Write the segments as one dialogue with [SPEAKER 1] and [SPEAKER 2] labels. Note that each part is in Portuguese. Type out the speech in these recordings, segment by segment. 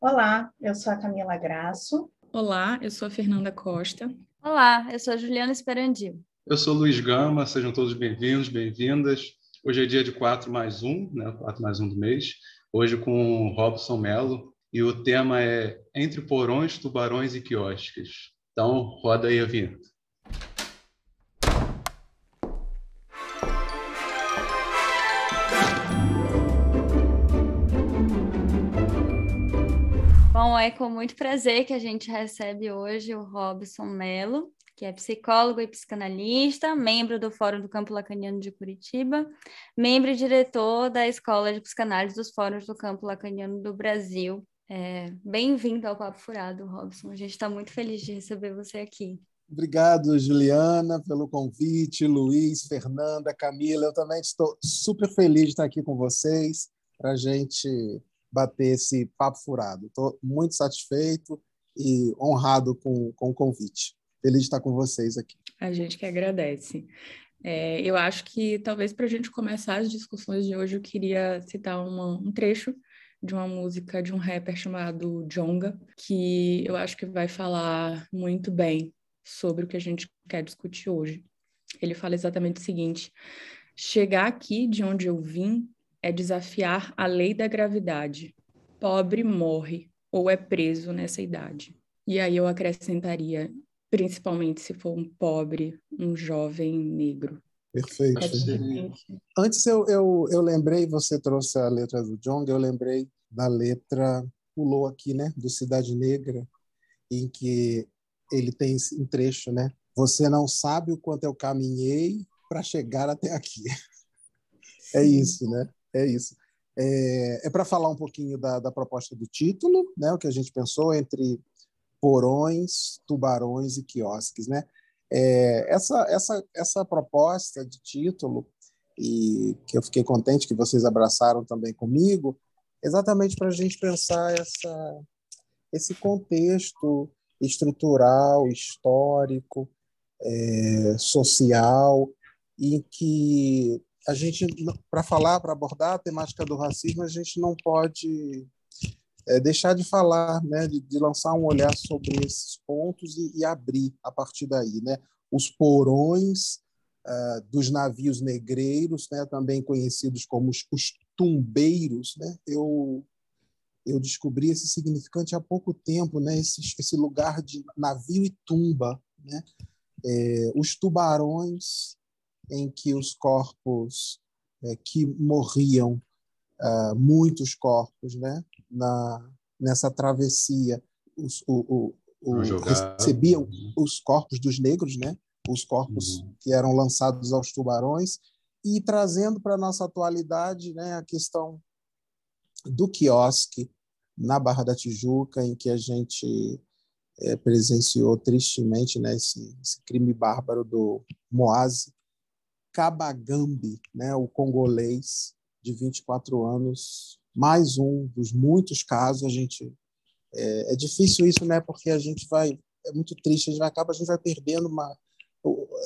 [SPEAKER 1] Olá, eu sou a Camila Graço.
[SPEAKER 2] Olá, eu sou a Fernanda Costa.
[SPEAKER 3] Olá, eu sou a Juliana Esperandil.
[SPEAKER 4] Eu sou Luiz Gama, sejam todos bem-vindos, bem-vindas. Hoje é dia de 4 mais 1, né? 4 mais 1 do mês. Hoje com o Robson Melo. E o tema é Entre Porões, Tubarões e Quiosques. Então, roda aí a vinheta.
[SPEAKER 3] É com muito prazer que a gente recebe hoje o Robson Melo, que é psicólogo e psicanalista, membro do Fórum do Campo Lacaniano de Curitiba, membro e diretor da Escola de Psicanálise dos Fóruns do Campo Lacaniano do Brasil. É, Bem-vindo ao Papo Furado, Robson. A gente está muito feliz de receber você aqui.
[SPEAKER 5] Obrigado, Juliana, pelo convite, Luiz, Fernanda, Camila. Eu também estou super feliz de estar aqui com vocês para a gente bater esse papo furado. Estou muito satisfeito e honrado com, com o convite. Feliz de estar com vocês aqui.
[SPEAKER 2] A gente que agradece. É, eu acho que talvez para a gente começar as discussões de hoje, eu queria citar uma, um trecho de uma música de um rapper chamado Jonga, que eu acho que vai falar muito bem sobre o que a gente quer discutir hoje. Ele fala exatamente o seguinte: chegar aqui de onde eu vim é desafiar a lei da gravidade. Pobre morre ou é preso nessa idade. E aí eu acrescentaria, principalmente se for um pobre, um jovem negro.
[SPEAKER 5] Perfeito. É Antes eu, eu, eu lembrei, você trouxe a letra do Jong, eu lembrei da letra, pulou aqui, né, do Cidade Negra, em que ele tem um trecho, né? Você não sabe o quanto eu caminhei para chegar até aqui. É isso, né? É isso. É, é para falar um pouquinho da, da proposta do título, né? O que a gente pensou entre porões, tubarões e quiosques, né? É, essa, essa, essa proposta de título, e que eu fiquei contente que vocês abraçaram também comigo, exatamente para a gente pensar essa, esse contexto estrutural, histórico, é, social, em que a gente, para falar, para abordar a temática do racismo, a gente não pode é, deixar de falar, né, de, de, lançar um olhar sobre esses pontos e, e abrir a partir daí, né, os porões uh, dos navios negreiros, né, também conhecidos como os, os tumbeiros, né, eu eu descobri esse significante há pouco tempo, né, esse, esse lugar de navio e tumba, né, é, os tubarões em que os corpos é, que morriam, uh, muitos corpos, né, na, nessa travessia, os, o, o, o recebiam os corpos dos negros, né, os corpos uhum. que eram lançados aos tubarões, e trazendo para a nossa atualidade né, a questão do quiosque na Barra da Tijuca, em que a gente é, presenciou tristemente né, esse, esse crime bárbaro do Moase, Kabagambi, né, o congolês de 24 anos, mais um dos muitos casos. A gente é, é, difícil isso, né, porque a gente vai é muito triste, a gente acaba a gente vai perdendo uma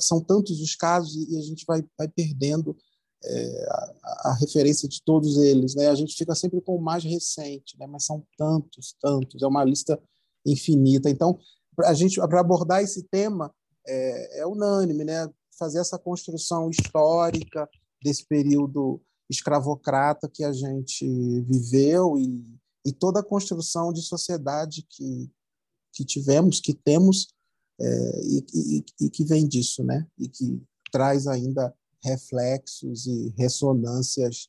[SPEAKER 5] são tantos os casos e a gente vai, vai perdendo é, a, a, referência de todos eles, né? A gente fica sempre com o mais recente, né? Mas são tantos, tantos, é uma lista infinita. Então, a gente para abordar esse tema é, é unânime, né? Fazer essa construção histórica desse período escravocrata que a gente viveu e, e toda a construção de sociedade que, que tivemos, que temos é, e, e, e, que vem disso, né? E que traz ainda reflexos e ressonâncias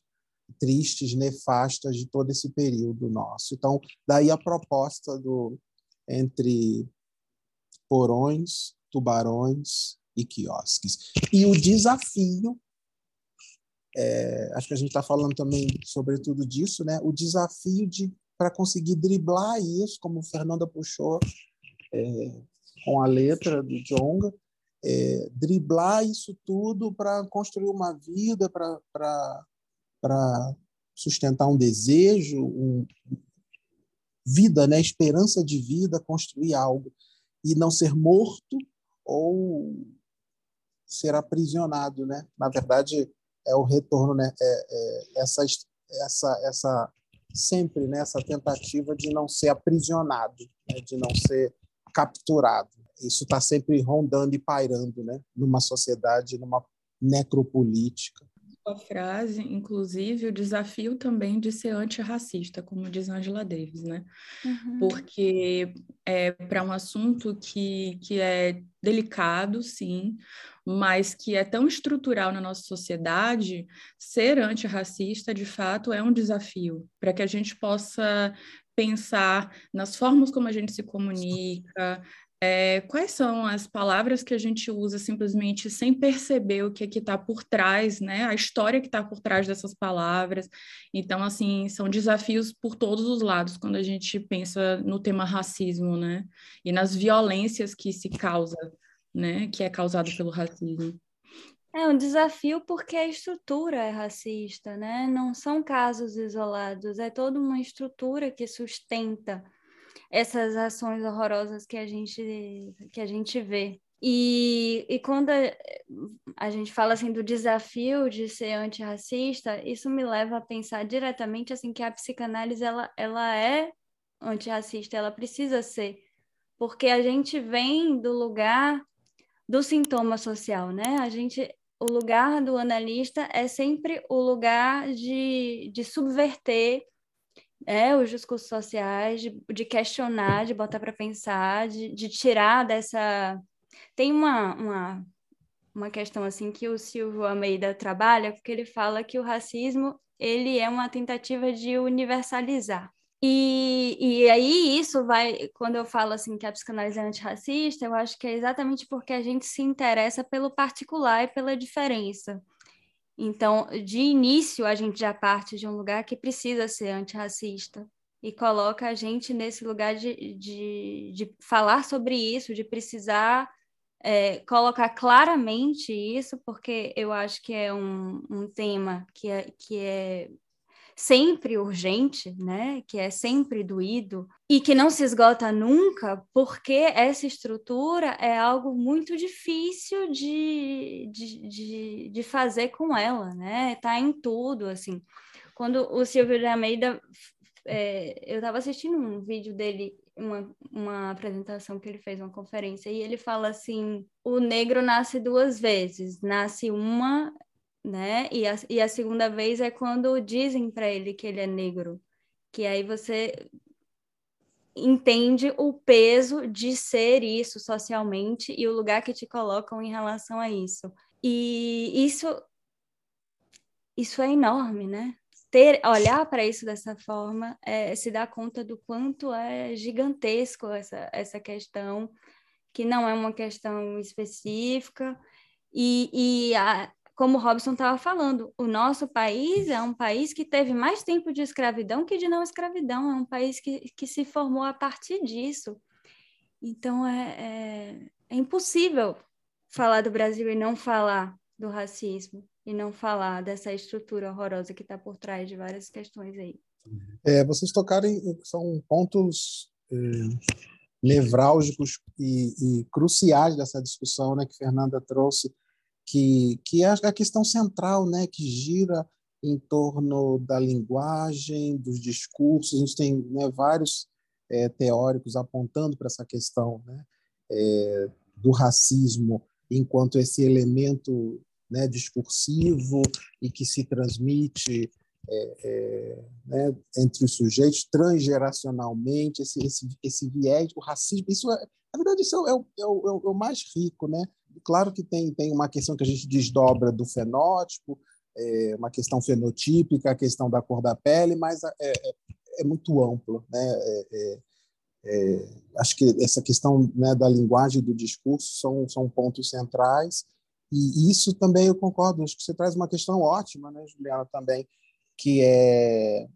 [SPEAKER 5] tristes, nefastas de todo esse período nosso. Então, daí a proposta do entre porões, tubarões e quiosques. E o desafio, é, acho que a gente está falando também sobre tudo disso, né? o desafio de para conseguir driblar isso, como Fernanda puxou é, com a letra do Jonga, é, driblar isso tudo para construir uma vida, para sustentar um desejo, um, vida, né? esperança de vida, construir algo e não ser morto ou ser aprisionado, né? Na verdade, é o retorno, né? É, é, essa essa essa sempre né, tentativa de não ser aprisionado, né, de não ser capturado. Isso está sempre rondando e pairando, né, numa sociedade, numa necropolítica
[SPEAKER 2] sua frase, inclusive, o desafio também de ser antirracista, como diz Angela Davis, né? Uhum. Porque é para um assunto que, que é delicado, sim, mas que é tão estrutural na nossa sociedade, ser antirracista, de fato, é um desafio para que a gente possa pensar nas formas como a gente se comunica, é, quais são as palavras que a gente usa simplesmente sem perceber o que é está por trás, né? A história que está por trás dessas palavras. Então, assim, são desafios por todos os lados quando a gente pensa no tema racismo, né? E nas violências que se causa, né? Que é causado pelo racismo.
[SPEAKER 3] É um desafio porque a estrutura é racista, né? Não são casos isolados, é toda uma estrutura que sustenta essas ações horrorosas que a gente, que a gente vê. E, e quando a, a gente fala assim do desafio de ser antirracista, isso me leva a pensar diretamente assim que a psicanálise ela, ela é antirracista, ela precisa ser, porque a gente vem do lugar do sintoma social, né? A gente o lugar do analista é sempre o lugar de, de subverter é, os discursos sociais, de, de questionar, de botar para pensar, de, de tirar dessa. Tem uma, uma, uma questão assim que o Silvio Almeida trabalha, porque ele fala que o racismo ele é uma tentativa de universalizar. E, e aí isso vai, quando eu falo assim que a psicanálise é antirracista, eu acho que é exatamente porque a gente se interessa pelo particular e pela diferença. Então, de início, a gente já parte de um lugar que precisa ser antirracista e coloca a gente nesse lugar de, de, de falar sobre isso, de precisar é, colocar claramente isso, porque eu acho que é um, um tema que é, que é sempre urgente, né? Que é sempre doído e que não se esgota nunca, porque essa estrutura é algo muito difícil de, de, de, de fazer com ela, né? Tá em tudo, assim. Quando o Silvio de Almeida, é, eu estava assistindo um vídeo dele uma, uma apresentação que ele fez, uma conferência, e ele fala assim: o negro nasce duas vezes, nasce uma né? E a, e a segunda vez é quando dizem para ele que ele é negro, que aí você entende o peso de ser isso socialmente e o lugar que te colocam em relação a isso. E isso isso é enorme, né? Ter, olhar para isso dessa forma, é, se dar conta do quanto é gigantesco essa, essa questão, que não é uma questão específica, e, e a, como o Robson estava falando, o nosso país é um país que teve mais tempo de escravidão que de não escravidão, é um país que, que se formou a partir disso. Então, é, é, é impossível falar do Brasil e não falar do racismo, e não falar dessa estrutura horrorosa que está por trás de várias questões aí.
[SPEAKER 5] É, vocês tocaram em, são pontos é, nevrálgicos e, e, cruciais dessa discussão né, que Fernanda trouxe que, que é a questão central, né, que gira em torno da linguagem, dos discursos. A gente tem né, vários é, teóricos apontando para essa questão né, é, do racismo enquanto esse elemento né, discursivo e que se transmite é, é, né, entre os sujeitos transgeracionalmente, esse, esse, esse viés, o racismo, isso é, na verdade, isso é, o, é, o, o mais rico, né? Claro que tem, tem uma questão que a gente desdobra do fenótipo, é, uma questão fenotípica, a questão da cor da pele, mas é, é, é muito amplo. Né? É, é, é, acho que essa questão né, da linguagem e do discurso são, são pontos centrais, e isso também eu concordo, acho que você traz uma questão ótima, né, Juliana, também, que é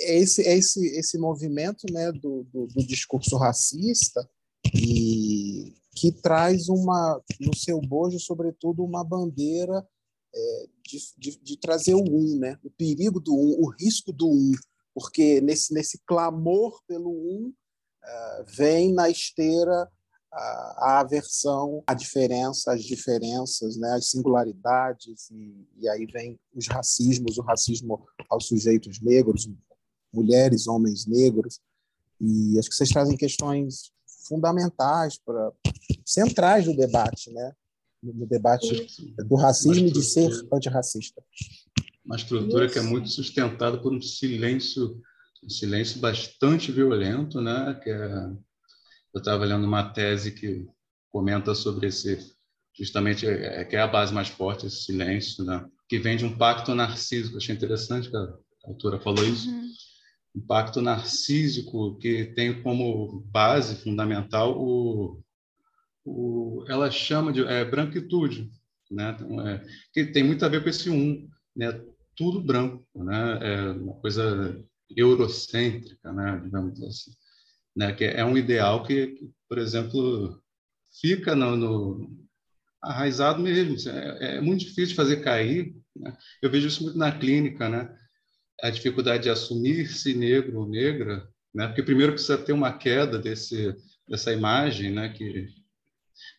[SPEAKER 5] esse, esse, esse movimento né, do, do, do discurso racista e que traz uma no seu bojo, sobretudo, uma bandeira é, de, de, de, trazer o um, né? o perigo do um, o risco do um, porque nesse, nesse clamor pelo um uh, vem na esteira a, aversão à diferença, às diferenças, né, às singularidades, e, e aí vem os racismos, o racismo aos sujeitos negros, mulheres, homens negros, e acho que vocês trazem questões fundamentais para centrais do debate, né? No debate do racismo e de ser antirracista.
[SPEAKER 4] Uma estrutura Isso. que é muito sustentada por um silêncio, um silêncio bastante violento, né? Que é, eu estava lendo uma tese que comenta sobre esse, justamente é, que é a base mais forte esse silêncio, né? Que vem de um pacto narcísico. Achei interessante que a autora falou isso. Uhum um pacto narcísico que tem como base fundamental o, o ela chama de é, branquitude, né? Então, é, que tem muito a ver com esse um, né? Tudo branco, né? É uma coisa eurocêntrica, né? Digamos assim, né? Que é um ideal que, que por exemplo, fica no, no arraizado mesmo. É, é, muito difícil de fazer cair. Né? Eu vejo isso muito na clínica, né? A dificuldade de assumir-se negro ou negra, né? Porque primeiro precisa ter uma queda desse dessa imagem, né? Que,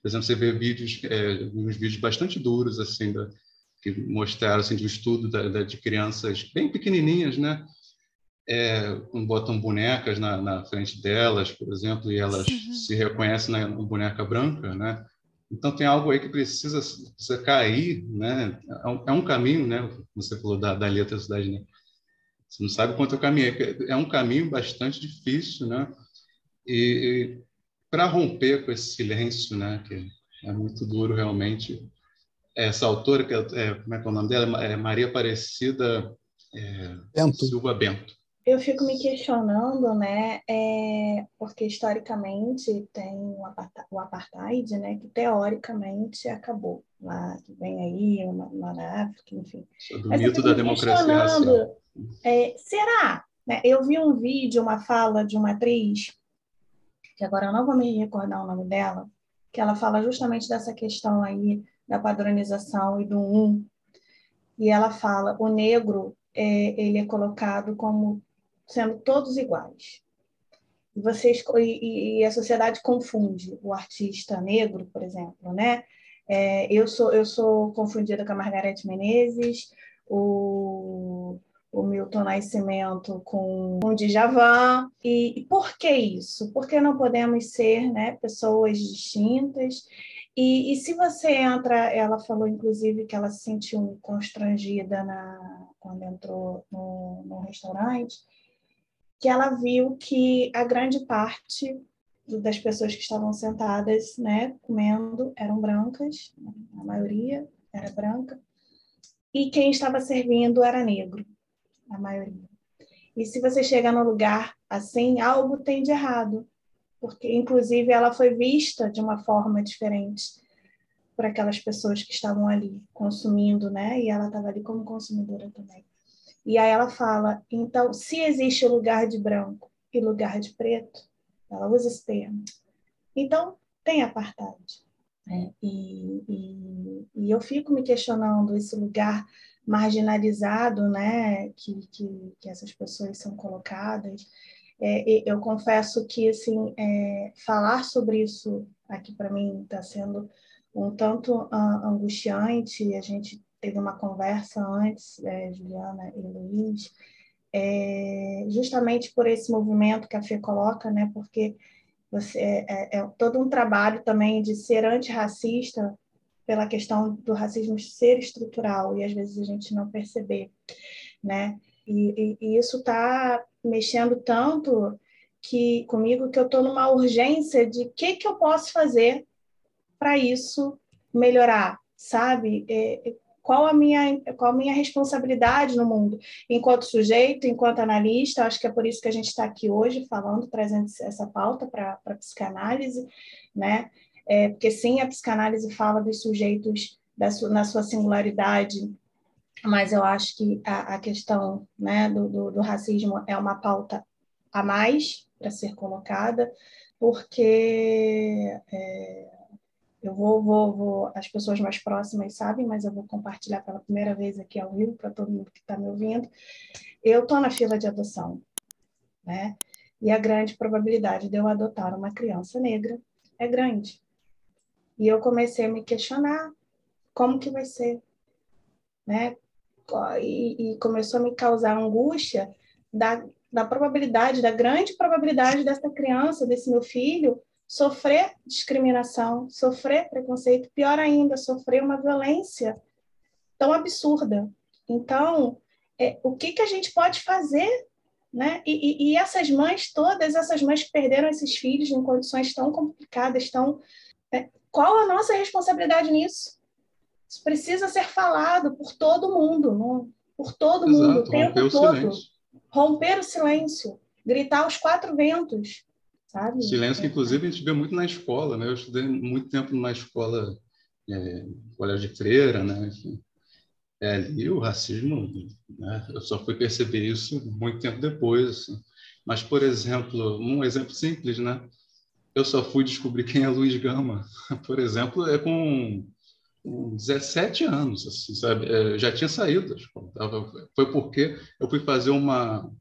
[SPEAKER 4] por exemplo, você vê vídeos, é, uns vídeos bastante duros assim da, que mostraram assim de um estudo da, da, de crianças bem pequenininhas, né? É, botam bonecas na, na, frente delas, por exemplo, e elas uhum. se reconhecem na, na boneca branca, né? Então tem algo aí que precisa, precisa cair, né? É um, é um caminho, né? Você falou da, da letra da cidade, né? Você não sabe quanto eu caminhei. É um caminho bastante difícil, né? E, e para romper com esse silêncio, né? Que é muito duro realmente. Essa autora, que é, como é que é o nome dela? É Maria Aparecida é, Bento. Silva Bento.
[SPEAKER 1] Eu fico me questionando, né? É, porque historicamente tem o apartheid, né? Que teoricamente acabou lá, que vem aí, lá na África, enfim.
[SPEAKER 4] Sobre o mito da democracia racial
[SPEAKER 1] é, será? Né? Eu vi um vídeo, uma fala de uma atriz, que agora eu não vou me recordar o nome dela, que ela fala justamente dessa questão aí da padronização e do um. E ela fala, o negro, é, ele é colocado como sendo todos iguais. E, vocês, e, e a sociedade confunde o artista negro, por exemplo, né? É, eu sou eu sou confundida com a Margarete Menezes, o o Milton Nascimento com o Djavan. E, e por que isso? Por que não podemos ser né, pessoas distintas? E, e, se você entra, ela falou inclusive que ela se sentiu constrangida na, quando entrou no, no restaurante, que ela viu que a grande parte das pessoas que estavam sentadas, né, comendo, eram brancas, a maioria era branca, e quem estava servindo era negro a maioria. E se você chega num lugar assim, algo tem de errado, porque inclusive ela foi vista de uma forma diferente por aquelas pessoas que estavam ali consumindo, né? E ela estava ali como consumidora também. E aí ela fala, então, se existe lugar de branco e lugar de preto, ela usa esse termo, então tem apartheid. Né? E, e, e eu fico me questionando esse lugar marginalizado, né, que, que, que essas pessoas são colocadas. É, eu confesso que assim é, falar sobre isso aqui para mim está sendo um tanto angustiante. A gente teve uma conversa antes, é, Juliana e Luiz, é, justamente por esse movimento que a Fê coloca, né? Porque você é, é, é todo um trabalho também de ser antirracista pela questão do racismo ser estrutural e às vezes a gente não perceber, né? E, e, e isso está mexendo tanto que comigo que eu estou numa urgência de o que, que eu posso fazer para isso melhorar, sabe? É, qual a minha qual a minha responsabilidade no mundo enquanto sujeito, enquanto analista? Acho que é por isso que a gente está aqui hoje falando, trazendo essa pauta para a psicanálise, né? É, porque sim, a psicanálise fala dos sujeitos su na sua singularidade, mas eu acho que a, a questão né, do, do, do, racismo é uma pauta a mais para ser colocada, porque é, eu vou, vou, vou, as pessoas mais próximas sabem, mas eu vou compartilhar pela primeira vez aqui ao vivo para todo mundo que está me ouvindo. Eu estou na fila de adoção, né? E a grande probabilidade de eu adotar uma criança negra é grande. E eu comecei a me questionar como que vai ser, né? E, e começou a me causar angústia da, da probabilidade, da grande probabilidade dessa criança, desse meu filho, sofrer discriminação, sofrer preconceito, pior ainda, sofrer uma violência tão absurda. Então, é, o que, que a gente pode fazer? Né? E, e, e, essas mães, todas essas mães que perderam esses filhos em condições tão complicadas, tão, é, qual a nossa responsabilidade nisso? Isso precisa ser falado por todo mundo, não? por todo Exato, mundo, o tempo todo. O romper o silêncio, gritar aos quatro ventos, sabe?
[SPEAKER 4] Silêncio que, inclusive, a gente vê muito na escola, né? Eu estudei muito tempo numa escola, é, colégio de freira, né? Enfim, é, ali o racismo, né? eu só fui perceber isso muito tempo depois. Assim. Mas, por exemplo, um exemplo simples, né? Eu só fui descobrir quem é Luiz Gama, por exemplo, é com 17 anos, assim, sabe? É, já tinha saído escola. Foi porque eu fui fazer uma,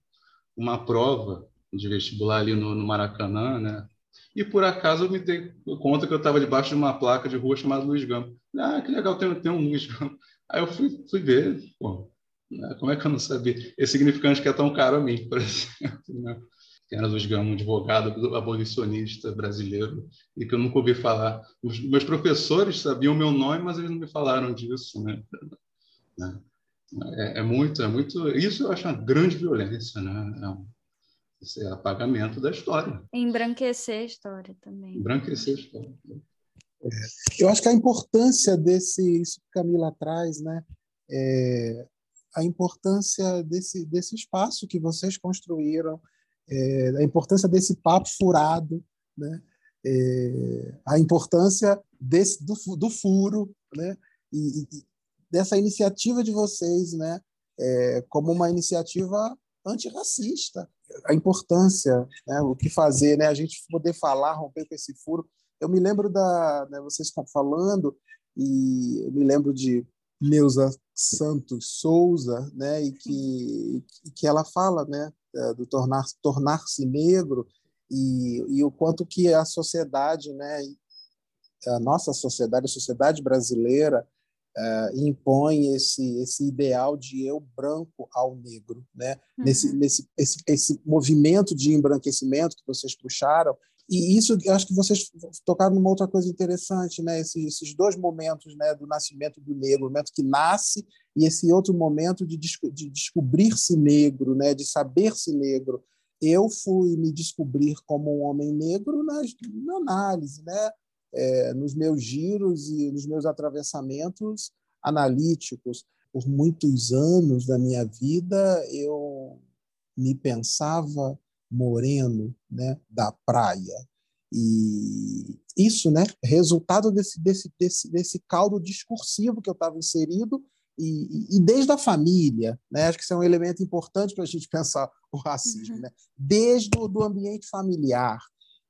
[SPEAKER 4] uma prova de vestibular ali no, no Maracanã, né? E por acaso eu me dei conta que eu estava debaixo de uma placa de rua chamada Luiz Gama. Ah, que legal, tem, tem um Luiz Gama. Aí eu fui, fui ver, pô, né? como é que eu não sabia? Esse significante que é tão caro a mim, por exemplo, né? Que era Gama, um advogado abolicionista brasileiro, e que eu nunca ouvi falar. Os meus professores sabiam o meu nome, mas eles não me falaram disso, né? né? É, é, muito, é muito. Isso eu acho uma grande violência, né? É um, esse é apagamento da história.
[SPEAKER 3] Embranquecer a história também.
[SPEAKER 4] Embranquecer a história.
[SPEAKER 5] É, eu acho que a importância desse, isso que Camila traz, né? É, a importância desse, desse espaço que vocês construíram, é, a importância desse papo furado, né? É, a importância desse, do, do furo, né? E, e, dessa iniciativa de vocês, né? É, como uma iniciativa antirracista. A importância, né? o que fazer, né? a gente poder falar, romper com esse furo. Eu me lembro da. Né, vocês falando, e eu me lembro de Neuza Santos Souza, né, e que, que ela fala né, do tornar, tornar-se negro e, e o quanto que a sociedade, né, a nossa sociedade, a sociedade brasileira, uh, impõe esse, esse ideal de eu branco ao negro. Né? Uhum. Nesse, nesse esse, esse movimento de embranquecimento que vocês puxaram, e isso, eu acho que vocês tocaram numa outra coisa interessante, né? Esses, dois momentos, né, do nascimento do negro, o momento que nasce e esse outro momento de, de descobrir-se negro, né, de saber-se negro. Eu fui me descobrir como um homem negro na, na análise, né? É, nos meus giros e nos meus atravessamentos analíticos. Por muitos anos da minha vida, eu me pensava moreno, né, da praia. E isso, né, resultado desse, desse, desse, desse caldo discursivo que eu estava inserido e, e, desde a família, né, acho que isso é um elemento importante para a gente pensar o racismo, uhum. né, desde o do ambiente familiar.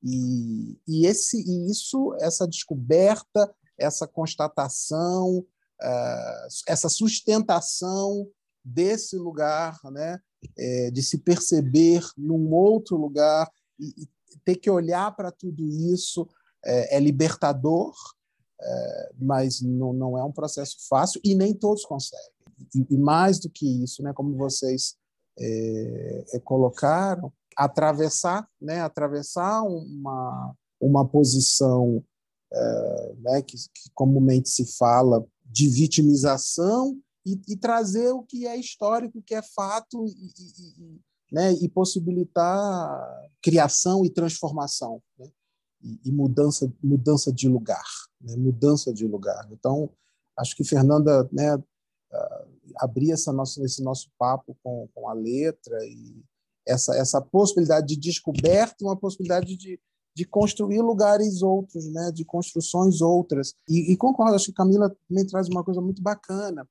[SPEAKER 5] E, e, esse, e isso, essa descoberta, essa constatação, uh, essa sustentação desse lugar, né, é, de se perceber num outro lugar e, e ter que olhar para tudo isso é, é libertador, é, mas não, não é um processo fácil e nem todos conseguem. E, e mais do que isso, né, como vocês é, é, colocaram, atravessar, né, atravessar uma, uma posição é, né, que, que comumente se fala de vitimização e, e, trazer o que é histórico, o que é fato, e, e, né, e possibilitar criação e transformação, né, e, mudança, mudança de lugar, né, mudança de lugar. Então, acho que Fernanda né, uh, abrir essa nossa, esse nosso papo com, com a letra e essa, essa possibilidade de descoberta, uma possibilidade de, de construir lugares outros, né, de construções outras. E, e concordo, acho que Camila também traz uma coisa muito bacana,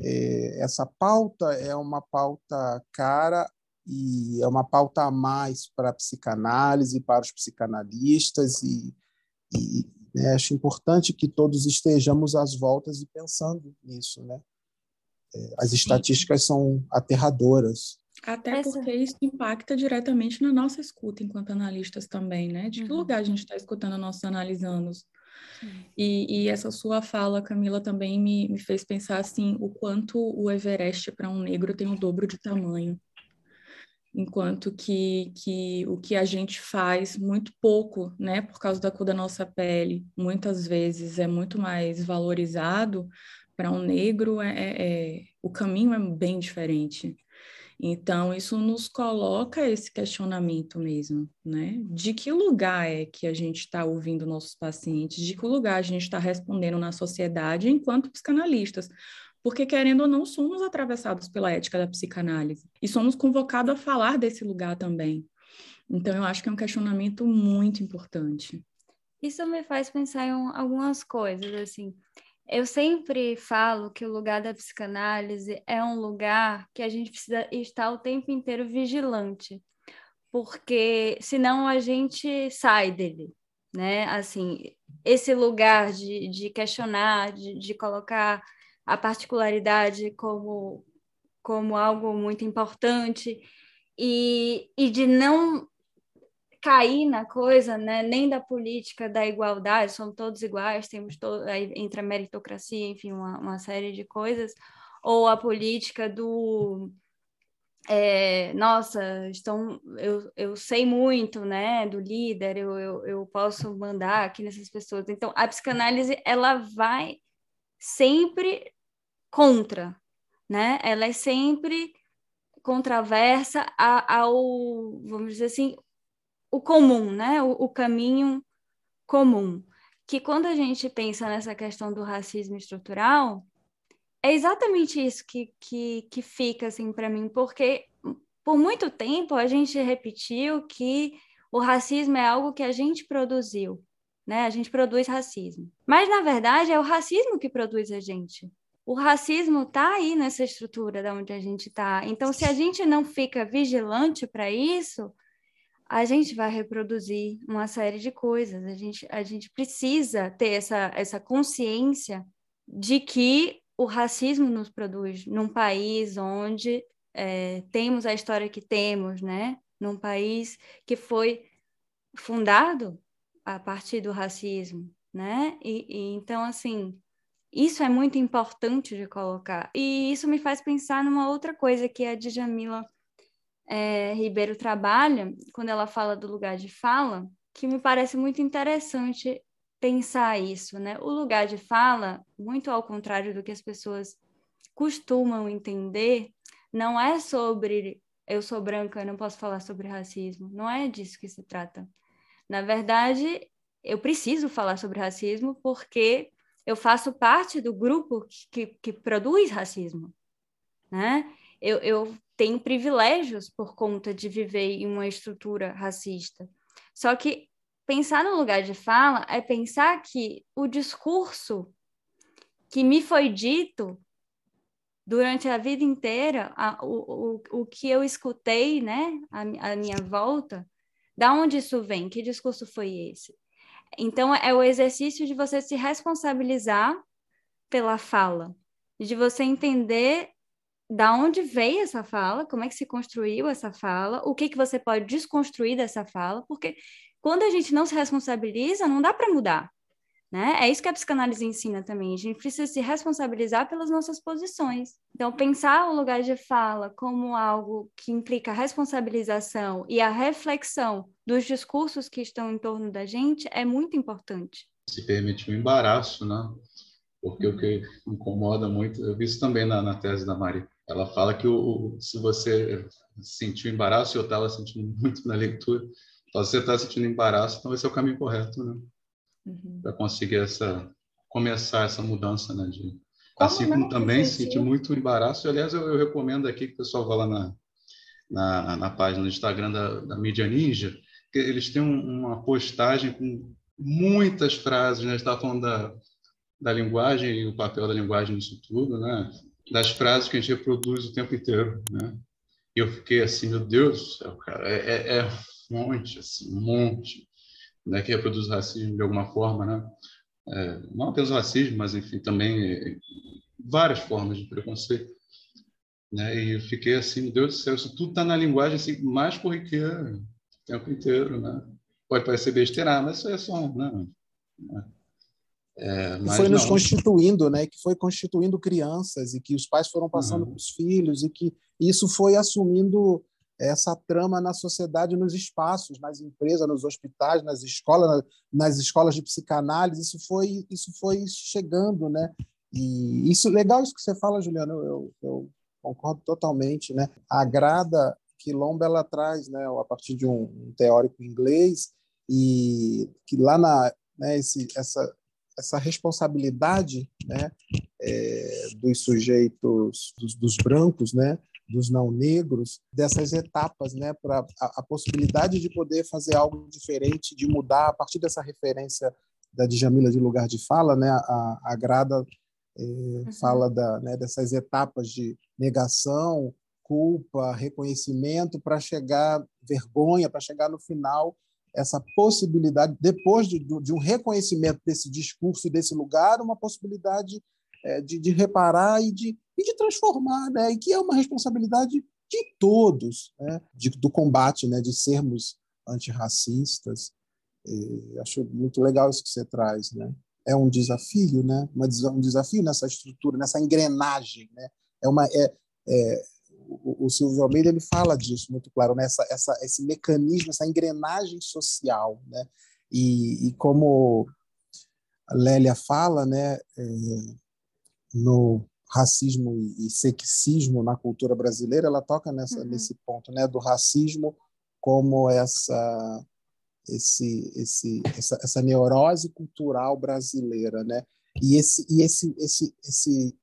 [SPEAKER 5] essa pauta é uma pauta cara e é uma pauta a mais para a psicanálise, para os psicanalistas, e, e né, acho importante que todos estejamos às voltas e pensando nisso. Né? É, as estatísticas Sim. são aterradoras.
[SPEAKER 2] Até Essa... porque isso impacta diretamente na nossa escuta enquanto analistas também, né? De que uhum. lugar a gente está escutando nossos analisandos? E, e, essa sua fala, Camila, também me, me fez pensar assim, o quanto o Everest para um negro tem o dobro de tamanho. Enquanto que, que o que a gente faz muito pouco, né, por causa da cor da nossa pele, muitas vezes é muito mais valorizado, para um negro é, é, é o caminho é bem diferente. Então, isso nos coloca esse questionamento mesmo, né? De que lugar é que a gente está ouvindo nossos pacientes? De que lugar a gente está respondendo na sociedade enquanto psicanalistas? Porque, querendo ou não, somos atravessados pela ética da psicanálise e somos convocados a falar desse lugar também. Então, eu acho que é um questionamento muito importante.
[SPEAKER 3] Isso me faz pensar em algumas coisas, assim. Eu sempre falo que o lugar da psicanálise é um lugar que a gente precisa estar o tempo inteiro vigilante, porque senão a gente sai dele, né? Assim, esse lugar de, de questionar, de, de colocar a particularidade como, como algo muito importante e, e de não cair na coisa, né? nem da política da igualdade, somos todos iguais, temos todo, aí entra a meritocracia, enfim, uma, uma série de coisas, ou a política do é, nossa, estão, eu, eu sei muito, né, do líder, eu, eu, eu posso mandar aqui nessas pessoas. Então, a psicanálise, ela vai sempre contra, né? Ela é sempre contraversa ao, vamos dizer assim, o comum, né? O, o, caminho comum. Que quando a gente pensa nessa questão do racismo estrutural, é exatamente isso que, que, que fica assim para mim, porque por muito tempo a gente repetiu que o racismo é algo que a gente produziu, né? A gente produz racismo. Mas na verdade é o racismo que produz a gente. O racismo está aí nessa estrutura da onde a gente está. Então, se a gente não fica vigilante para isso, a gente vai reproduzir uma série de coisas. A gente, a gente precisa ter essa, essa consciência de que o racismo nos produz num país onde é, temos a história que temos, né? Num país que foi fundado a partir do racismo, né? E, e então, assim, isso é muito importante de colocar. E isso me faz pensar numa outra coisa que a Djamila é, Ribeiro trabalha, quando ela fala do lugar de fala, que me parece muito interessante pensar isso, né? O lugar de fala, muito ao contrário do que as pessoas costumam entender, não é sobre eu sou branca, eu não posso falar sobre racismo. Não é disso que se trata. Na verdade, eu preciso falar sobre racismo porque eu faço parte do grupo que, que, que produz racismo, né? Eu, eu tenho privilégios por conta de viver em uma estrutura racista. Só que pensar no lugar de fala é pensar que o discurso que me foi dito durante a vida inteira, a, o, o, o que eu escutei, né, a, a minha volta, da onde isso vem? Que discurso foi esse? Então, é o exercício de você se responsabilizar pela fala, de você entender da onde veio essa fala, como é que se construiu essa fala, o que que você pode desconstruir dessa fala, porque quando a gente não se responsabiliza, não dá para mudar, né? É isso que a psicanálise ensina também. A gente precisa se responsabilizar pelas nossas posições. Então, pensar o lugar de fala como algo que implica a responsabilização e a reflexão dos discursos que estão em torno da gente é muito importante.
[SPEAKER 4] Se permitir um embaraço, né? Porque o que incomoda muito, eu vi isso também na, na tese da Maria, ela fala que o, se você sentiu embaraço, eu estava sentindo muito na leitura, então, se você está sentindo embaraço, então esse é o caminho correto, né? Uhum. Para conseguir essa começar essa mudança, né? De, como assim como também sentir muito embaraço. Aliás, eu, eu, recomendo aqui que o pessoal vá lá na, na, na página do Instagram da, da Mídia Ninja, que eles têm um, uma postagem com muitas frases, né? Estava falando da, da linguagem e o papel da linguagem nisso tudo, né? Das frases que a gente reproduz o tempo inteiro, né? E eu fiquei assim, meu Deus do céu, cara, é, é, é um monte, assim, um monte, né, que reproduz racismo de alguma forma, né? É, não apenas racismo, mas enfim, também várias formas de preconceito. Né? E eu fiquei assim, meu Deus do céu, isso tudo está na linguagem assim, mais corriqueira o tempo inteiro, né? Pode parecer besteira, mas isso é só, né?
[SPEAKER 5] É, que foi nos constituindo, né? Que foi constituindo crianças e que os pais foram passando uhum. para os filhos e que isso foi assumindo essa trama na sociedade, nos espaços, nas empresas, nos hospitais, nas escolas, nas escolas de psicanálise. Isso foi isso foi chegando, né? E isso legal isso que você fala, Juliana. Eu, eu concordo totalmente, né? A grada quilomba ela traz, né? A partir de um teórico inglês e que lá na né, esse, essa essa responsabilidade né, é, dos sujeitos, dos, dos, brancos, né, dos não negros, dessas etapas, né, para a, a, possibilidade de poder fazer algo diferente, de mudar a partir dessa referência da Djamila de lugar de fala, né, a, a Grada é, uhum. fala da, né, dessas etapas de negação, culpa, reconhecimento, para chegar vergonha, para chegar no final essa possibilidade, depois de, de, um reconhecimento desse discurso e desse lugar, uma possibilidade é, de, de, reparar e de, e de transformar, né? e que é uma responsabilidade de todos, né? de, do combate, né? de sermos antirracistas. E acho muito legal isso que você traz. Né? É um desafio, né? um desafio nessa estrutura, nessa engrenagem. Né? É uma, é, é, o, o Silvio Almeida ele fala disso muito claro, né? essa, essa, esse mecanismo, essa engrenagem social. Né? E, e como a Lélia fala, né, é, no racismo e sexismo na cultura brasileira, ela toca nessa, uhum. nesse ponto né, do racismo como essa esse, esse, essa, essa neurose cultural brasileira, né? E esse, e esse, esse, esse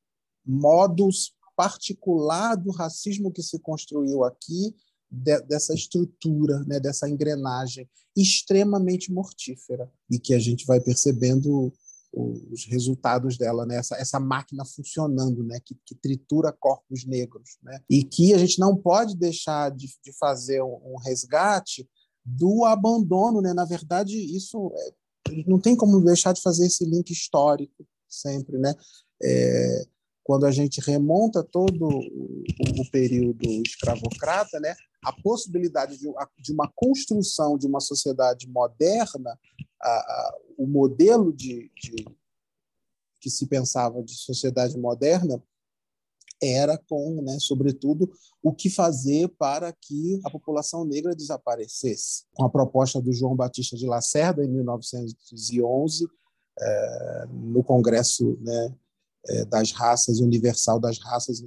[SPEAKER 5] modus particular do racismo que se construiu aqui, de, dessa estrutura, né, dessa engrenagem extremamente mortífera e que a gente vai percebendo os resultados dela, né? essa, essa máquina funcionando, né? que, que tritura corpos negros. Né? E que a gente não pode deixar de, de fazer um, um, resgate do abandono. Né? Na verdade, isso é, não tem como deixar de fazer esse link histórico sempre. Né? É, quando a gente remonta todo o, período escravocrata, né, a possibilidade de, uma construção de uma sociedade moderna, a, a, o modelo de, de, que se pensava de sociedade moderna era com, né, sobretudo, o que fazer para que a população negra desaparecesse. Com a proposta do João Batista de Lacerda, em 1911, é, no Congresso né, é, das raças, universal das raças,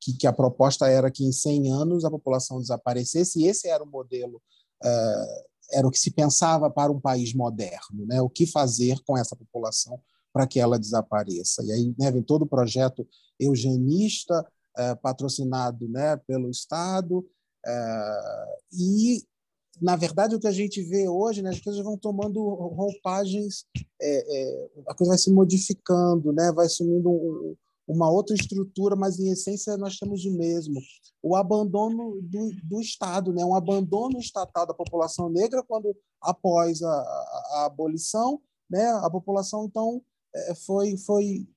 [SPEAKER 5] que, que, a proposta era que em 100 anos a população desaparecesse, e esse era o modelo, é, era o que se pensava para um país moderno, né? o que fazer com essa população para que ela desapareça. E aí né, vem todo o projeto eugenista, é, patrocinado né, pelo Estado, é, e na verdade, o que a gente vê hoje, né, as coisas vão tomando roupagens, é, é, a coisa vai se modificando, né, vai assumindo um, uma outra estrutura, mas em essência nós temos o mesmo. O abandono do, do Estado, né, um abandono estatal da população negra quando, após a, a, a abolição, né, a população então é, foi, foi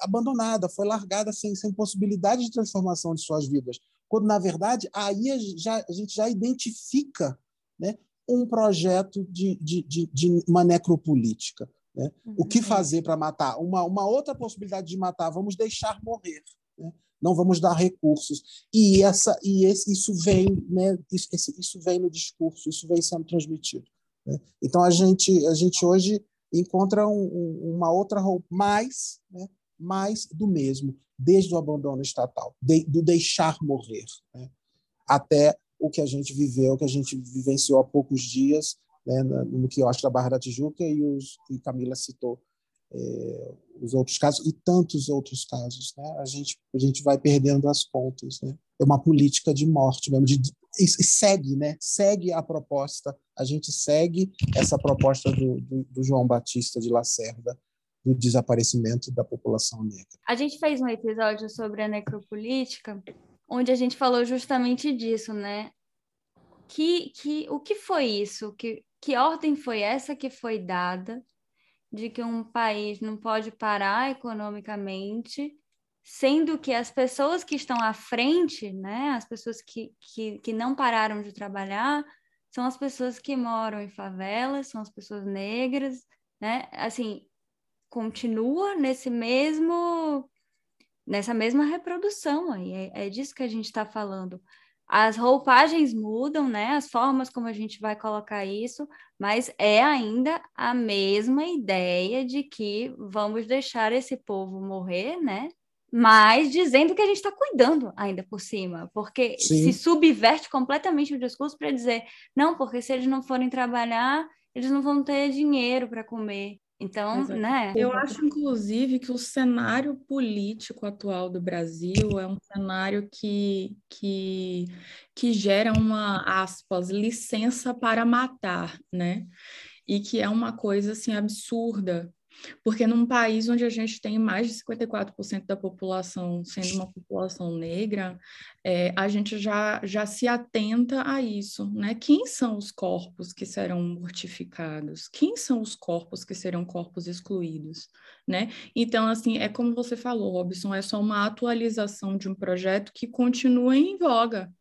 [SPEAKER 5] abandonada, foi largada sem, sem possibilidade de transformação de suas vidas. Quando, na verdade, aí já, a gente já identifica né, um projeto de, de, de, de uma necropolítica. Né? Uhum. O que fazer para matar? Uma, uma outra possibilidade de matar, vamos deixar morrer. Né? Não vamos dar recursos. E, essa, e esse, isso, vem, né, isso, isso vem no discurso, isso vem sendo transmitido. Né? Então, a gente, a gente hoje encontra um, um, uma outra roupa, mais, né, mais do mesmo, desde o abandono estatal, de, do deixar morrer, né? até o que a gente viveu, o que a gente vivenciou há poucos dias, né, no que eu acho da Barra da Tijuca, e, os, e Camila citou é, os outros casos, e tantos outros casos. Né? A, gente, a gente vai perdendo as contas. Né? É uma política de morte mesmo, de, e, e segue, né? segue a proposta, a gente segue essa proposta do, do, do João Batista de Lacerda, do desaparecimento da população negra.
[SPEAKER 3] A gente fez um episódio sobre a necropolítica onde a gente falou justamente disso, né? Que, que, o que foi isso? Que, que ordem foi essa que foi dada de que um país não pode parar economicamente sendo que as pessoas que estão à frente, né, as pessoas que, que, que não pararam de trabalhar, são as pessoas que moram em favelas, são as pessoas negras, né? Assim, continua nesse mesmo nessa mesma reprodução aí, é, é disso que a gente está falando. As roupagens mudam, né? As formas como a gente vai colocar isso, mas é ainda a mesma ideia de que vamos deixar esse povo morrer, né? mas dizendo que a gente está cuidando ainda por cima, porque Sim. se subverte completamente o discurso para dizer, não, porque se eles não forem trabalhar, eles não vão ter dinheiro para comer. Então, Exato. né?
[SPEAKER 2] Eu acho, inclusive, que o cenário político atual do Brasil é um cenário que, que, que gera uma, aspas, licença para matar, né? E que é uma coisa, assim, absurda, porque num país onde a gente tem mais de 54% da população sendo uma população negra, é, a gente já, já se atenta a isso, né? Quem são os corpos que serão mortificados? Quem são os corpos que serão corpos excluídos, né? Então, assim, é como você falou, Robson, é só uma atualização de um projeto que continua em voga,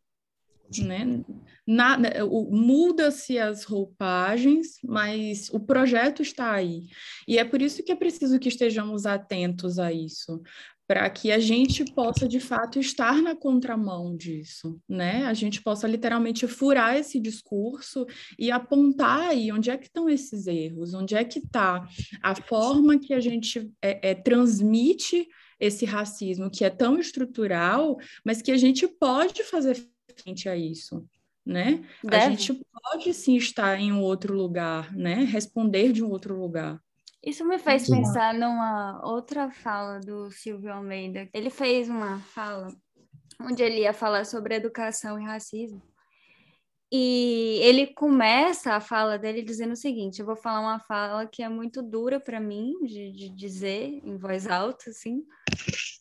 [SPEAKER 2] né? Muda-se as roupagens, mas o projeto está aí. E é por isso que é preciso que estejamos atentos a isso, para que a gente possa, de fato, estar na contramão disso, né? A gente possa literalmente furar esse discurso e apontar aí onde é que estão esses erros, onde é que está a forma que a gente é, é, transmite esse racismo que é tão estrutural, mas que a gente pode fazer frente a isso, né? Deve. A gente pode sim estar em um outro lugar, né? Responder de um outro lugar.
[SPEAKER 3] Isso me fez sim. pensar numa outra fala do Silvio Almeida. Ele fez uma fala onde ele ia falar sobre educação e racismo. E ele começa a fala dele dizendo o seguinte: eu vou falar uma fala que é muito dura para mim de, de, dizer em voz alta, assim,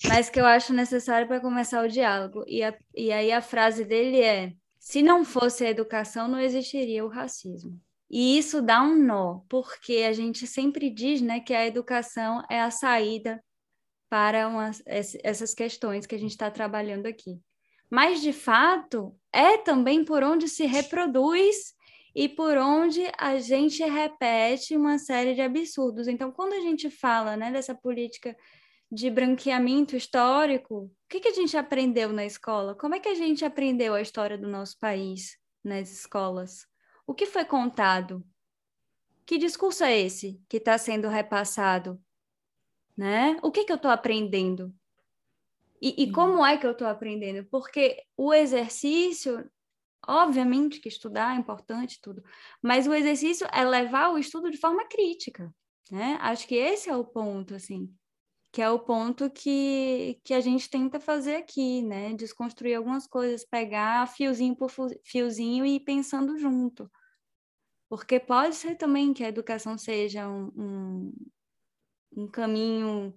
[SPEAKER 3] mas que eu acho necessário para começar o diálogo. E, a, e aí a frase dele é: se não fosse a educação, não existiria o racismo. E isso dá um nó, porque a gente sempre diz né, que a educação é a saída para essas questões que a gente está trabalhando aqui mas de fato é também por onde se reproduz e por onde a gente repete uma série de absurdos. Então, quando a gente fala né, dessa política de branqueamento histórico, o que, que a gente aprendeu na escola? Como é que a gente aprendeu a história do nosso país nas escolas? O que foi contado? Que discurso é esse que está sendo repassado? Né? O que, que eu estou aprendendo? E, e como é que eu estou aprendendo? Porque o exercício, obviamente que estudar é importante tudo, mas o exercício é levar o estudo de forma crítica, né? Acho que esse é o ponto, assim, que é o ponto que, que a gente tenta fazer aqui, né? Desconstruir algumas coisas, pegar fiozinho por fiozinho e ir pensando junto. Porque pode ser também que a educação seja um, um, um caminho